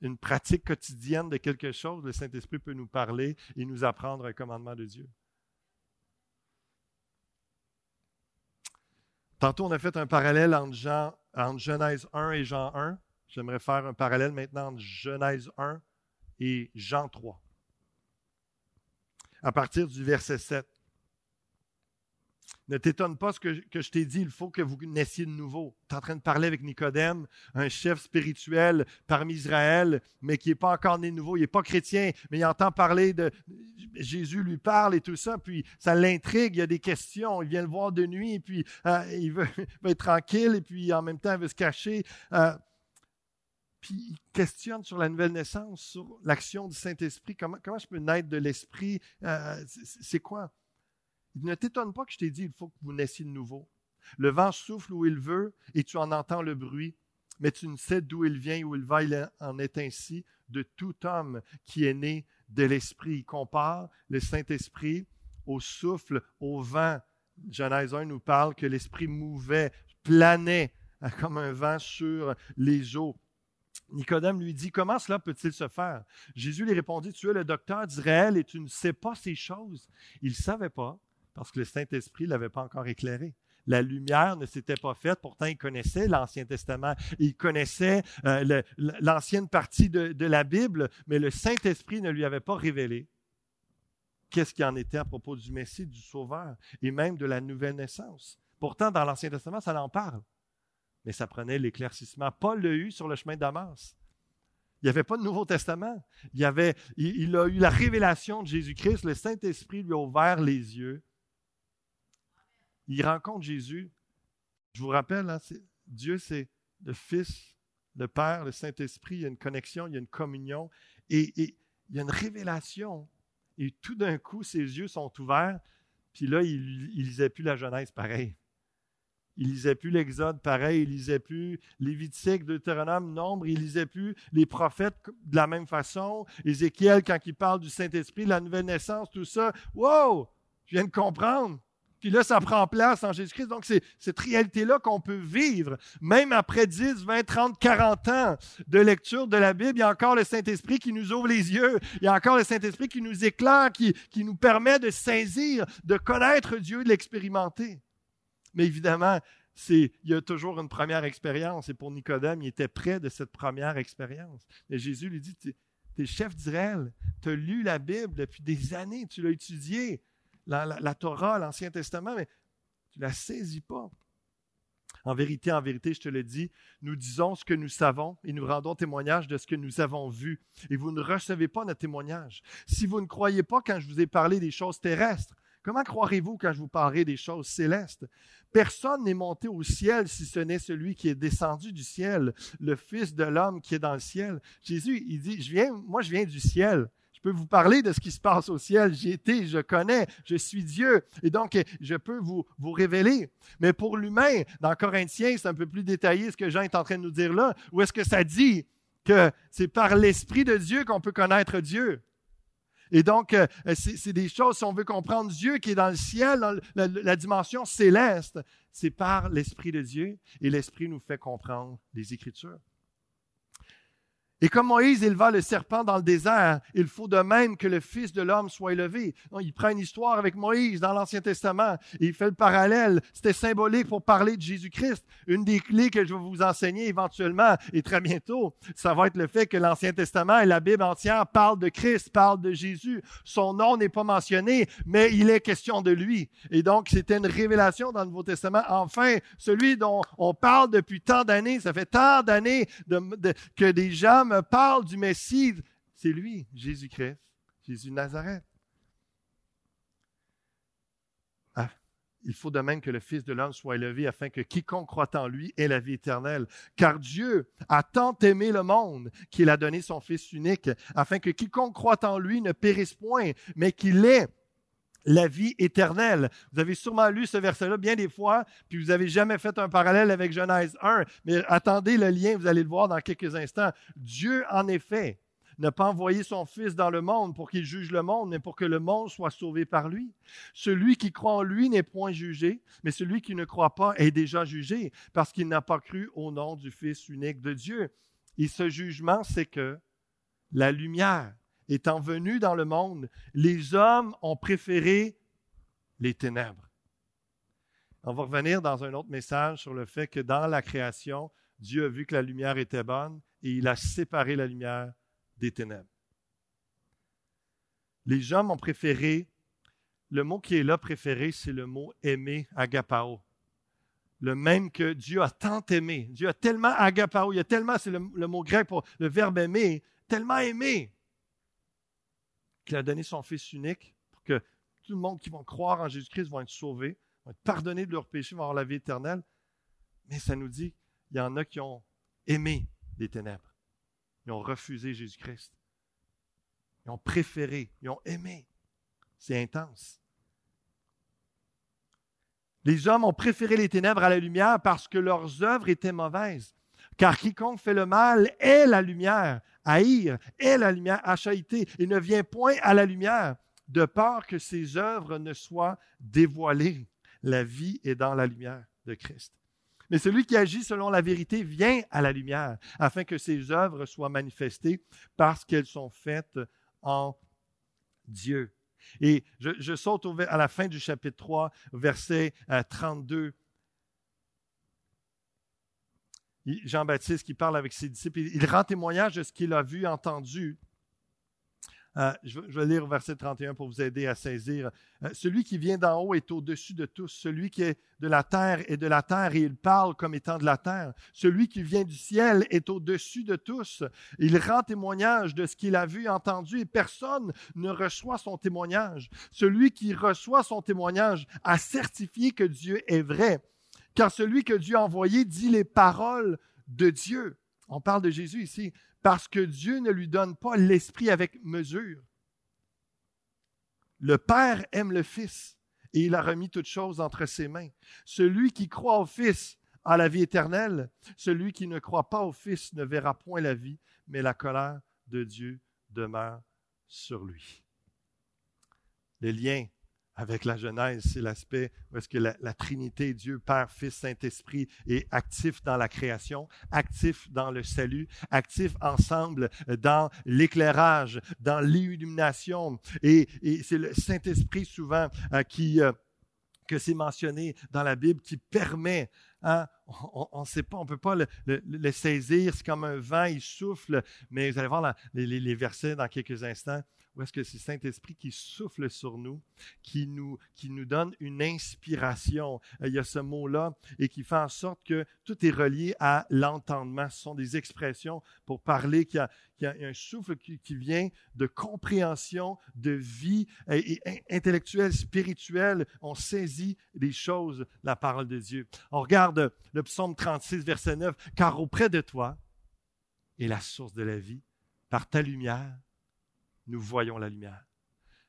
une pratique quotidienne de quelque chose, le Saint-Esprit peut nous parler et nous apprendre un commandement de Dieu. Tantôt, on a fait un parallèle entre, Jean, entre Genèse 1 et Jean 1. J'aimerais faire un parallèle maintenant entre Genèse 1 et Jean 3. À partir du verset 7. Ne t'étonne pas ce que, je t'ai dit, il faut que vous naissiez de nouveau. Tu es en train de parler avec Nicodème, un chef spirituel parmi Israël, mais qui n'est pas encore né de nouveau, il n'est pas chrétien, mais il entend parler de Jésus lui parle et tout ça, puis ça l'intrigue, il y a des questions, il vient le voir de nuit, et puis euh, il, veut, être tranquille, et puis en même temps il veut se cacher. Euh, puis il questionne sur la nouvelle naissance, sur l'action du Saint-Esprit, comment, je peux naître de l'Esprit, euh, c'est quoi? Ne t'étonne pas que je t'ai dit, il faut que vous naissiez de nouveau. Le vent souffle où il veut et tu en entends le bruit, mais tu ne sais d'où il vient, où il va. Il en est ainsi de tout homme qui est né de l'Esprit. Il compare le Saint-Esprit au souffle, au vent. Genèse 1 nous parle que l'Esprit mouvait, planait comme un vent sur les eaux. Nicodème lui dit, comment cela peut-il se faire? Jésus lui répondit, tu es le docteur d'Israël et tu ne sais pas ces choses. Il ne savait pas parce que le Saint-Esprit ne l'avait pas encore éclairé. La lumière ne s'était pas faite, pourtant il connaissait l'Ancien Testament, il connaissait euh, l'ancienne partie de, la Bible, mais le Saint-Esprit ne lui avait pas révélé qu'est-ce qui en était à propos du Messie, du Sauveur et même de la nouvelle naissance. Pourtant, dans l'Ancien Testament, ça en parle mais ça prenait l'éclaircissement. Paul l'a eu sur le chemin de Damas. Il n'y avait pas de Nouveau Testament. Il, avait, il, a eu la révélation de Jésus-Christ. Le Saint-Esprit lui a ouvert les yeux. Il rencontre Jésus. Je vous rappelle, hein, Dieu, c'est le Fils, le Père, le Saint-Esprit. Il y a une connexion, il y a une communion et, il y a une révélation. Et tout d'un coup, ses yeux sont ouverts. Puis là, il ne lisait plus la Genèse pareil. Il lisait plus l'Exode pareil, il lisait plus Lévitique, Deutéronome, Nombre, il lisait plus les prophètes de la même façon. Ézéchiel, quand il parle du Saint-Esprit, la nouvelle naissance, tout ça. Wow! Je viens de comprendre. Puis là, ça prend place en Jésus-Christ. Donc, c'est cette réalité-là qu'on peut vivre. Même après 10, 20, 30, 40 ans de lecture de la Bible, il y a encore le Saint-Esprit qui nous ouvre les yeux. Il y a encore le Saint-Esprit qui nous éclaire, qui, nous permet de saisir, de connaître Dieu, de l'expérimenter. Mais évidemment, il y a toujours une première expérience. Et pour Nicodème, il était près de cette première expérience. Et Jésus lui dit, tu es chef d'Israël, tu as lu la Bible depuis des années, tu l'as étudié, la, Torah, l'Ancien Testament, mais tu ne la saisis pas. En vérité, en vérité, je te le dis, nous disons ce que nous savons et nous rendons témoignage de ce que nous avons vu. Et vous ne recevez pas notre témoignage. Si vous ne croyez pas quand je vous ai parlé des choses terrestres, Comment croirez-vous quand je vous parlerai des choses célestes? Personne n'est monté au ciel si ce n'est celui qui est descendu du ciel, le Fils de l'homme qui est dans le ciel. Jésus, il dit, je viens, moi je viens du ciel. Peux vous parler de ce qui se passe au ciel. J'y étais, je connais, je suis Dieu. Et donc, je peux vous, vous révéler. Mais pour l'humain, dans Corinthiens, c'est un peu plus détaillé ce que Jean est en train de nous dire là. Où est-ce que ça dit que c'est par l'Esprit de Dieu qu'on peut connaître Dieu? Et donc, euh, c'est des choses, si on veut comprendre Dieu qui est dans le ciel, dans la, dimension céleste, c'est par l'Esprit de Dieu et l'Esprit nous fait comprendre les Écritures. Et comme Moïse éleva le serpent dans le désert, il faut de même que le Fils de l'homme soit élevé. Il prend une histoire avec Moïse dans l'Ancien Testament et il fait le parallèle. C'était symbolique pour parler de Jésus-Christ. Une des clés que je vais vous enseigner éventuellement et très bientôt, ça va être le fait que l'Ancien Testament et la Bible entière parlent de Christ, parlent de Jésus. Son nom n'est pas mentionné, mais il est question de lui. Et donc, c'était une révélation dans le Nouveau Testament. Enfin, celui dont on parle depuis tant d'années, ça fait tant d'années que des gens me parle du Messie, c'est lui, Jésus-Christ, Jésus Nazareth. Ah, il faut de même que le Fils de l'homme soit élevé afin que quiconque croit en lui ait la vie éternelle. Car Dieu a tant aimé le monde qu'il a donné son Fils unique afin que quiconque croit en lui ne périsse point, mais qu'il ait la vie éternelle. Vous avez sûrement lu ce verset-là bien des fois, puis vous n'avez jamais fait un parallèle avec Genèse 1, mais attendez le lien, vous allez le voir dans quelques instants. Dieu, en effet, n'a pas envoyé son Fils dans le monde pour qu'il juge le monde, mais pour que le monde soit sauvé par lui. Celui qui croit en lui n'est point jugé, mais celui qui ne croit pas est déjà jugé, parce qu'il n'a pas cru au nom du Fils unique de Dieu. Et ce jugement, c'est que la lumière étant venu dans le monde, les hommes ont préféré les ténèbres. On va revenir dans un autre message sur le fait que dans la création, Dieu a vu que la lumière était bonne et il a séparé la lumière des ténèbres. Les hommes ont préféré, le mot qui est là préféré, c'est le mot aimer, agapao. Le même que Dieu a tant aimé. Dieu a tellement agapao, il y a tellement, c'est le, le mot grec pour le verbe aimer, tellement aimé qu'il a donné son Fils unique pour que tout le monde qui va croire en Jésus-Christ va être sauvé, va être pardonné de leurs péchés, va avoir la vie éternelle. Mais ça nous dit qu'il y en a qui ont aimé les ténèbres. Ils ont refusé Jésus-Christ. Ils ont préféré, ils ont aimé. C'est intense. Les hommes ont préféré les ténèbres à la lumière parce que leurs œuvres étaient mauvaises. Car quiconque fait le mal est la lumière, haïr est la lumière, achaïté, et ne vient point à la lumière, de peur que ses œuvres ne soient dévoilées. La vie est dans la lumière de Christ. Mais celui qui agit selon la vérité vient à la lumière, afin que ses œuvres soient manifestées parce qu'elles sont faites en Dieu. Et je, saute à la fin du chapitre 3, verset 32. Euh, Jean-Baptiste qui parle avec ses disciples, il rend témoignage de ce qu'il a vu, entendu. Euh, je, vais lire verset 31 pour vous aider à saisir. Euh, celui qui vient d'en haut est au-dessus de tous. Celui qui est de la terre est de la terre et il parle comme étant de la terre. Celui qui vient du ciel est au-dessus de tous. Il rend témoignage de ce qu'il a vu entendu et personne ne reçoit son témoignage. Celui qui reçoit son témoignage a certifié que Dieu est vrai. Car celui que Dieu a envoyé dit les paroles de Dieu. On parle de Jésus ici parce que Dieu ne lui donne pas l'esprit avec mesure. Le Père aime le Fils et il a remis toutes choses entre ses mains. Celui qui croit au Fils a la vie éternelle. Celui qui ne croit pas au Fils ne verra point la vie, mais la colère de Dieu demeure sur lui. Le lien avec la Genèse, c'est l'aspect où est-ce que la, Trinité, Dieu, Père, Fils, Saint-Esprit, est actif dans la création, actif dans le salut, actif ensemble dans l'éclairage, dans l'illumination. Et, c'est le Saint-Esprit souvent euh, qui... Euh, que c'est mentionné dans la Bible qui permet Hein, on ne sait pas, on ne peut pas le, saisir, c'est comme un vent, il souffle, mais vous allez voir les, versets dans quelques instants où est-ce que c'est Saint-Esprit qui souffle sur nous, qui nous, qui nous donne une inspiration? Euh, il y a ce mot-là et qui fait en sorte que tout est relié à l'entendement. Ce sont des expressions pour parler qu'il y a, un souffle qui, vient de compréhension, de vie intellectuelle, spirituelle. On saisit les choses, la parole de Dieu. On regarde le psaume 36, verset 9. Car auprès de toi est la source de la vie. Par ta lumière, nous voyons la lumière.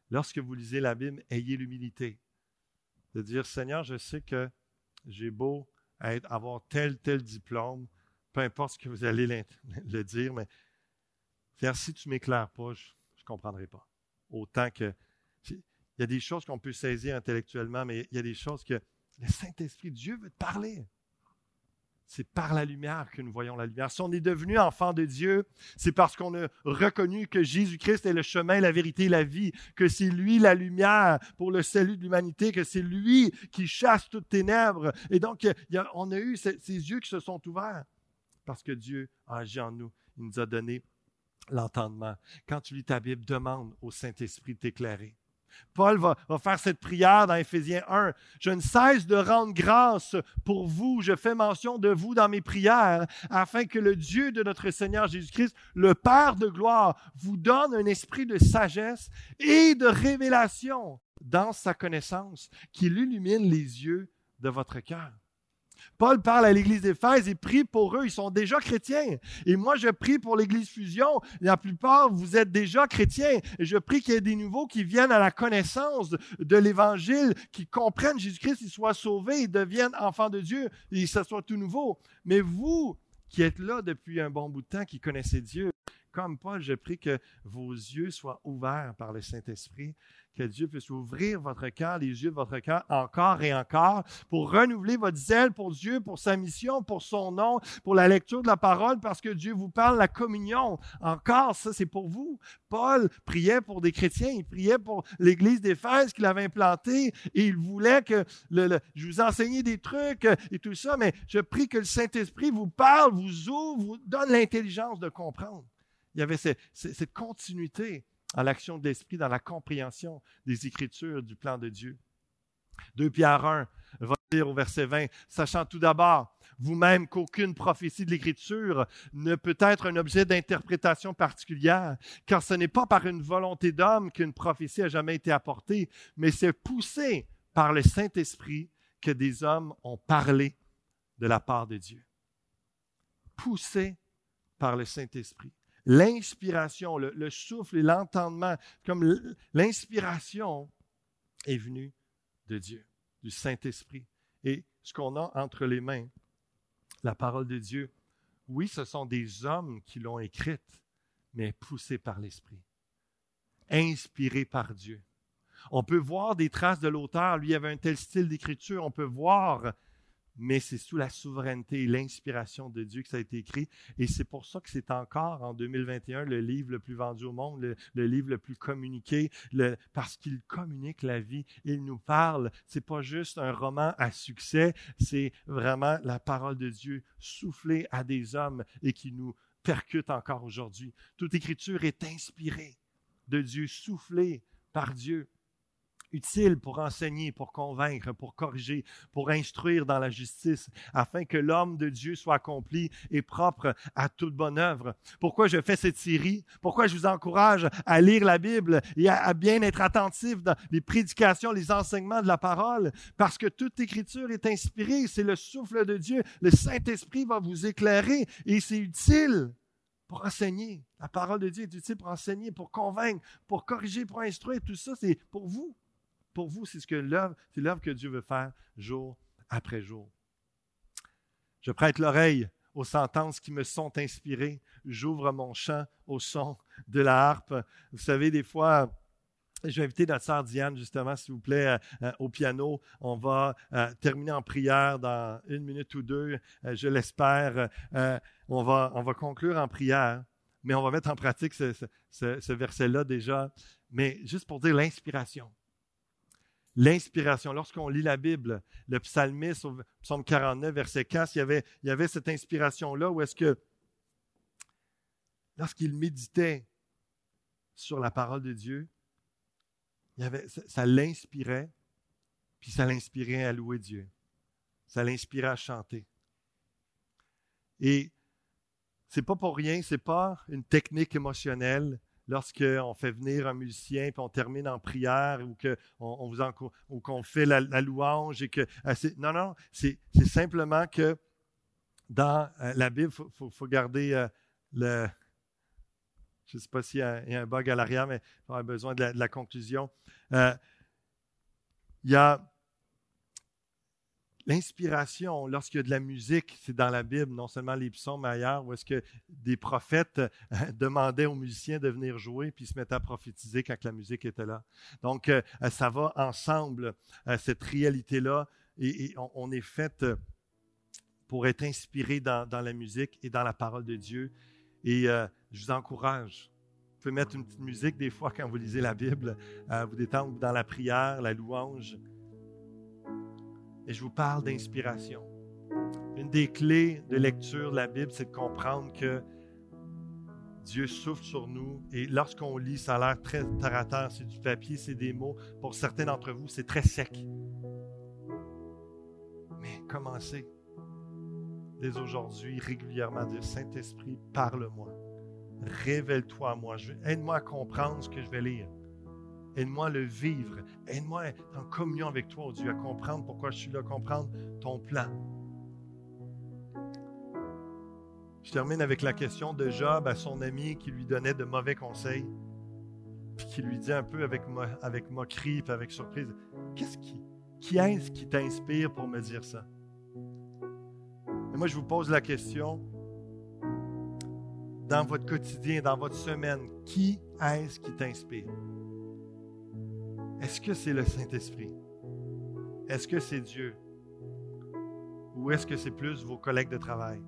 Lorsque vous lisez la Bible, ayez l'humilité de dire, Seigneur, je sais que j'ai beau avoir tel, tel diplôme, peu importe ce que vous allez le, dire, mais si tu ne m'éclaires pas, je ne comprendrai pas. Autant que... Il y a des choses qu'on peut saisir intellectuellement, mais il y a des choses que le Saint-Esprit, Dieu veut te parler. C'est par la lumière que nous voyons la lumière. Si on est devenu enfant de Dieu, c'est parce qu'on a reconnu que Jésus-Christ est le chemin, la vérité la vie, que c'est lui la lumière pour le salut de l'humanité, que c'est lui qui chasse toutes ténèbres. Et donc, on a eu ces, yeux qui se sont ouverts parce que Dieu a agi en nous. Il nous a donné l'entendement. Quand tu lis ta Bible, demande au Saint-Esprit de t'éclairer. Paul va, faire cette prière dans Éphésiens 1. Je ne cesse de rendre grâce pour vous. Je fais mention de vous dans mes prières, afin que le Dieu de notre Seigneur Jésus-Christ, le Père de gloire, vous donne un esprit de sagesse et de révélation dans sa connaissance, qu'il illumine les yeux de votre cœur. Paul parle à l'Église d'Éphèse et prie pour eux. Ils sont déjà chrétiens. Et moi, je prie pour l'Église Fusion. La plupart, vous êtes déjà chrétiens. Et je prie qu'il y ait des nouveaux qui viennent à la connaissance de l'Évangile, qui comprennent Jésus-Christ, ils soient sauvés, ils deviennent enfants de Dieu et que ce soit tout nouveau. Mais vous, qui êtes là depuis un bon bout de temps, qui connaissez Dieu, comme Paul, je prie que vos yeux soient ouverts par le Saint-Esprit, que Dieu puisse ouvrir votre cœur, les yeux de votre cœur encore et encore pour renouveler votre zèle pour Dieu, pour sa mission, pour son nom, pour la lecture de la parole, parce que Dieu vous parle la communion. Encore, ça, c'est pour vous. Paul priait pour des chrétiens, il priait pour l'église d'Éphèse qu'il avait implantée et il voulait que je vous enseigne des trucs et tout ça, mais je prie que le Saint-Esprit vous parle, vous ouvre, vous donne l'intelligence de comprendre. Il y avait cette continuité à l'action de l'Esprit dans la compréhension des Écritures du plan de Dieu. 2 Pierre 1 va dire au verset 20, sachant tout d'abord vous-même qu'aucune prophétie de l'Écriture ne peut être un objet d'interprétation particulière, car ce n'est pas par une volonté d'homme qu'une prophétie a jamais été apportée, mais c'est poussé par le Saint-Esprit que des hommes ont parlé de la part de Dieu. Poussé par le Saint-Esprit l'inspiration, le, souffle et l'entendement, comme l'inspiration est venue de Dieu, du Saint-Esprit. Et ce qu'on a entre les mains, la parole de Dieu, oui, ce sont des hommes qui l'ont écrite, mais poussée par l'Esprit, inspirée par Dieu. On peut voir des traces de l'auteur, lui avait un tel style d'écriture, on peut voir mais c'est sous la souveraineté et l'inspiration de Dieu que ça a été écrit. Et c'est pour ça que c'est encore en 2021 le livre le plus vendu au monde, le, livre le plus communiqué, parce qu'il communique la vie. Il nous parle. C'est pas juste un roman à succès, c'est vraiment la parole de Dieu soufflée à des hommes et qui nous percute encore aujourd'hui. Toute écriture est inspirée de Dieu, soufflée par Dieu utile pour enseigner, pour convaincre, pour corriger, pour instruire dans la justice, afin que l'homme de Dieu soit accompli et propre à toute bonne œuvre. Pourquoi je fais cette série? Pourquoi je vous encourage à lire la Bible et à, bien être attentif dans les prédications, les enseignements de la parole? Parce que toute écriture est inspirée, c'est le souffle de Dieu. Le Saint-Esprit va vous éclairer et c'est utile pour enseigner. La parole de Dieu est utile pour enseigner, pour convaincre, pour corriger, pour instruire. Tout ça, c'est pour vous pour vous, c'est ce que l'œuvre, c'est l'œuvre que Dieu veut faire jour après jour. Je prête l'oreille aux sentences qui me sont inspirées. J'ouvre mon chant au son de la harpe. Vous savez, des fois, je vais inviter notre sœur Diane, justement, s'il vous plaît, euh, euh, au piano. On va euh, terminer en prière dans une minute ou deux, je l'espère. on, va, on va conclure en prière, mais on va mettre en pratique ce, ce verset-là déjà. Mais juste pour dire l'inspiration l'inspiration. Lorsqu'on lit la Bible, le psalmiste, au psaume 49, verset 4, il y avait, cette inspiration-là où est-ce que, lorsqu'il méditait sur la parole de Dieu, avait, ça, l'inspirait, puis ça l'inspirait à louer Dieu. Ça l'inspirait à chanter. Et c'est pas pour rien, c'est pas une technique émotionnelle, lorsqu'on fait venir un musicien, puis on termine en prière, ou qu'on on vous ou qu'on fait la, louange, et que euh, non, non, c'est simplement que dans euh, la Bible, il faut, garder euh, le. Je ne sais pas s'il y, a un bug à l'arrière, mais on a besoin de la, conclusion. il y a L'inspiration, lorsqu'il y a de la musique, c'est dans la Bible, non seulement les psaumes, mais ailleurs, où est-ce que des prophètes euh, demandaient aux musiciens de venir jouer, puis se mettaient à prophétiser quand la musique était là. Donc, euh, ça va ensemble, euh, cette réalité-là, et, on, est fait pour être inspiré dans, la musique et dans la parole de Dieu. Et je vous encourage. Vous pouvez mettre une petite musique des fois quand vous lisez la Bible, vous détendre dans la prière, la louange. Et je vous parle d'inspiration. Une des clés de lecture de la Bible, c'est de comprendre que Dieu souffle sur nous et lorsqu'on lit, ça a l'air très terre à terre, c'est du papier, c'est des mots. Pour certains d'entre vous, c'est très sec. Mais commencez dès aujourd'hui régulièrement dire Saint-Esprit, parle-moi. Révèle-toi à moi. Aide-moi à comprendre ce que je vais lire. Aide-moi à le vivre. Aide-moi à être en communion avec toi, oh Dieu, à comprendre pourquoi je suis là, à comprendre ton plan. Je termine avec la question de Job à son ami qui lui donnait de mauvais conseils, puis qui lui dit un peu avec, avec moquerie, puis avec surprise, qu'est-ce qui, qui est-ce qui t'inspire pour me dire ça? Et moi, je vous pose la question, dans votre quotidien, dans votre semaine, qui est-ce qui t'inspire? Est-ce que c'est le Saint-Esprit? Est-ce que c'est Dieu? Ou est-ce que c'est plus vos collègues de travail?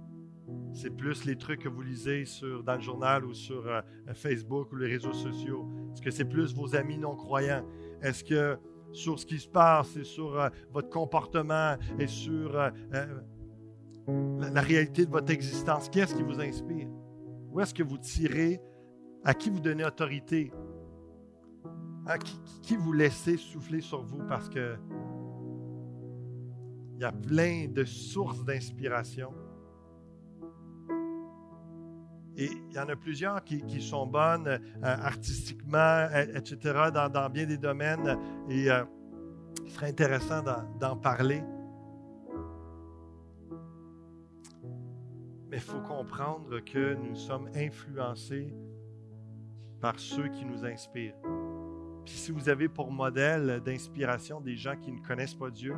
C'est plus les trucs que vous lisez sur, dans le journal ou sur euh, Facebook ou les réseaux sociaux? Est-ce que c'est plus vos amis non-croyants? Est-ce que sur ce qui se passe et sur euh, votre comportement et sur euh, la, réalité de votre existence? Qu'est-ce qui vous inspire? Où est-ce que vous tirez? À qui vous donnez autorité? Ah, qui, vous laissez souffler sur vous parce que il y a plein de sources d'inspiration? Et il y en a plusieurs qui, sont bonnes euh, artistiquement, etc., dans, bien des domaines. Et euh, il serait intéressant d'en parler. Mais il faut comprendre que nous sommes influencés par ceux qui nous inspirent. Si vous avez pour modèle d'inspiration des gens qui ne connaissent pas Dieu,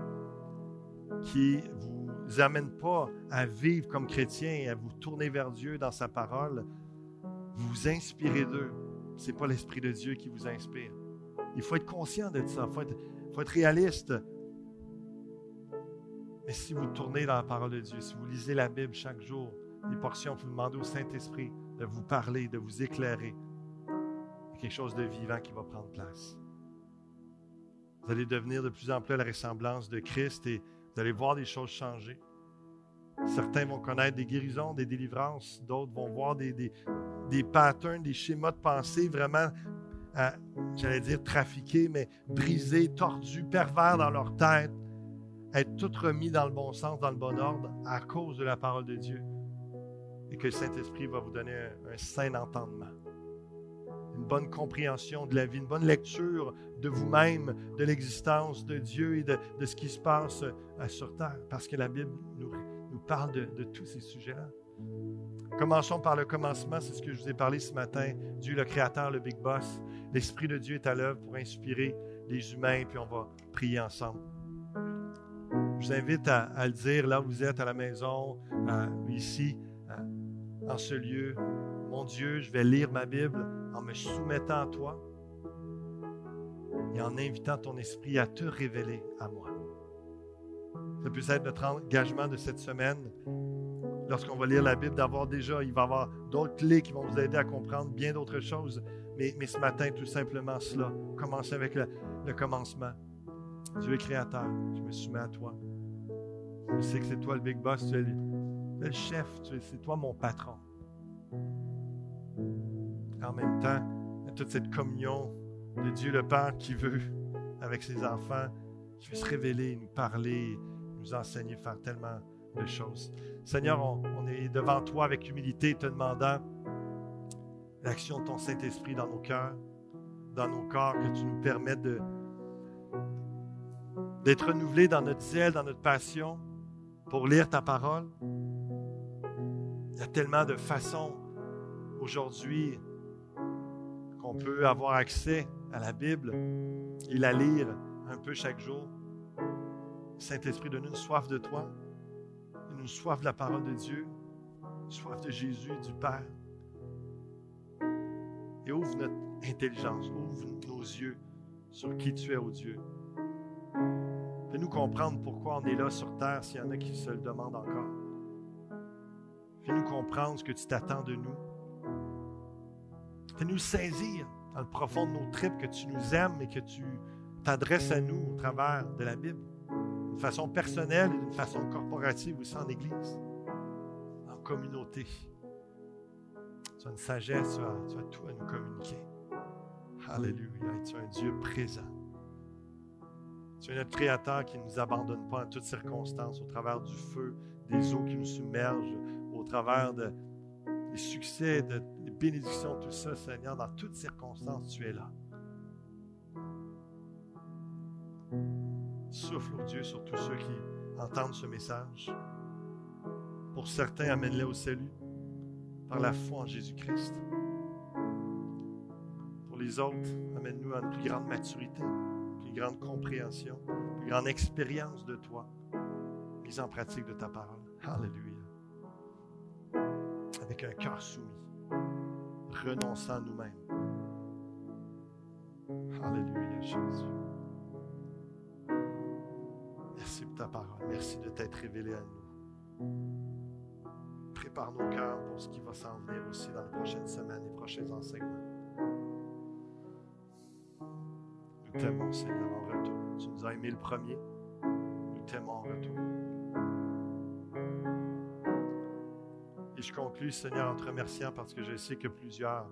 qui ne vous amènent pas à vivre comme chrétien et à vous tourner vers Dieu dans sa parole, vous vous inspirez d'eux. Ce n'est pas l'Esprit de Dieu qui vous inspire. Il faut être conscient de ça. Il faut être, faut être réaliste. Mais si vous tournez dans la parole de Dieu, si vous lisez la Bible chaque jour, des portions, vous demandez au Saint-Esprit de vous parler, de vous éclairer, quelque chose de vivant qui va prendre place. Vous allez devenir de plus en plus la ressemblance de Christ et vous allez voir des choses changer. Certains vont connaître des guérisons, des délivrances, d'autres vont voir des, patterns, des schémas de pensée vraiment, euh, j'allais dire trafiqués, mais brisés, tordus, pervers dans leur tête, être tout remis dans le bon sens, dans le bon ordre, à cause de la parole de Dieu. Et que le Saint-Esprit va vous donner un, sain entendement, une bonne compréhension de la vie, une bonne lecture de vous-même, de l'existence de Dieu et de, ce qui se passe euh, sur terre. Parce que la Bible nous, nous parle de, de tous ces sujets-là. Commençons par le commencement, c'est ce que je vous ai parlé ce matin. Dieu le Créateur, le Big Boss. L'Esprit de Dieu est à l'œuvre pour inspirer les humains, puis on va prier ensemble. Je vous invite à, le dire là où vous êtes, à la maison, ici, en ce lieu. Mon Dieu, je vais lire ma Bible en me soumettant à toi et en invitant ton esprit à te révéler à moi. Ça peut être notre engagement de cette semaine. Lorsqu'on va lire la Bible, d'avoir déjà, il va y avoir d'autres clés qui vont vous aider à comprendre bien d'autres choses. Mais, ce matin, tout simplement cela. Commencez avec le commencement. Dieu est créateur. Je me soumets à toi. Je sais que c'est toi le big boss, tu es le, chef, c'est toi mon patron. En même temps, toute cette communion de Dieu le Père qui veut, avec ses enfants, qui veut se révéler, nous parler, nous enseigner, faire tellement de choses. Seigneur, on, est devant toi avec humilité, te demandant l'action de ton Saint-Esprit dans nos cœurs, dans nos corps, que tu nous permettes d'être renouvelés dans notre zèle, dans notre passion pour lire ta parole. Il y a tellement de façons aujourd'hui qu'on peut avoir accès à la Bible et la lire un peu chaque jour. Saint-Esprit, donne une soif de toi, une soif de la parole de Dieu, une soif de Jésus, du Père. Et ouvre notre intelligence, ouvre nos yeux sur qui tu es, ô Dieu. Fais-nous comprendre pourquoi on est là sur terre s'il y en a qui se le demandent encore. Fais-nous comprendre ce que tu t'attends de nous. Fais-nous saisir dans le profond de nos tripes que tu nous aimes et que tu t'adresses à nous au travers de la Bible, d'une façon personnelle et d'une façon corporative aussi en Église, en communauté. Tu as une sagesse, tu as, tout à nous communiquer. Alléluia, tu es un Dieu présent. Tu es notre Créateur qui ne nous abandonne pas en toutes circonstances, au travers du feu, des eaux qui nous submergent, au travers des succès, des bénédictions, tout ça, Seigneur, dans toutes circonstances, tu es là. Souffle, Dieu, sur tous ceux qui entendent ce message. Pour certains, amène-les au salut par la foi en Jésus-Christ. Pour les autres, amène-nous à une plus grande maturité grande compréhension, une grande expérience de toi, mise en pratique de ta parole. Alléluia. Avec un cœur soumis, renonçant à nous-mêmes. Alléluia, Jésus. Merci pour ta parole. Merci de t'être révélé à nous. Prépare nos cœurs pour ce qui va s'en venir aussi dans les prochaines semaines, les prochains enseignements. Nous t'aimons, Seigneur, en retour. Tu nous as aimé le premier. Nous t'aimons en retour. Je conclus, Seigneur, en te remerciant parce que je sais que plusieurs,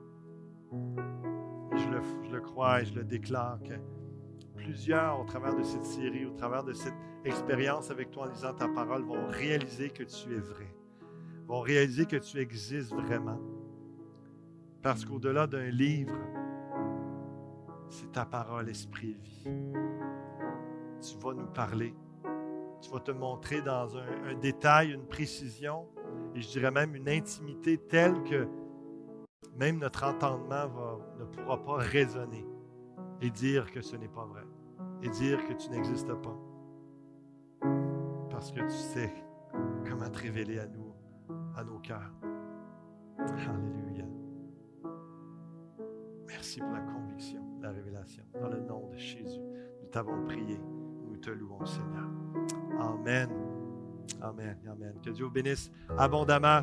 je le, je le crois et je le déclare, que plusieurs, au travers de cette série, au travers de cette expérience avec toi en lisant ta parole, vont réaliser que tu es vrai, vont réaliser que tu existes vraiment. Parce qu'au-delà d'un livre, c'est ta parole, esprit vie. Tu vas nous parler. Tu vas te montrer dans un, détail, une précision, et je dirais même une intimité telle que même notre entendement ne pourra pas raisonner et dire que ce n'est pas vrai, et dire que tu n'existes pas. Parce que tu sais comment te révéler à nous, à nos cœurs. Alléluia. Merci pour la conviction la révélation. Dans le nom de Jésus, nous t'avons prié. Nous te louons, Seigneur. Amen. Amen. Amen. Que Dieu vous bénisse abondamment.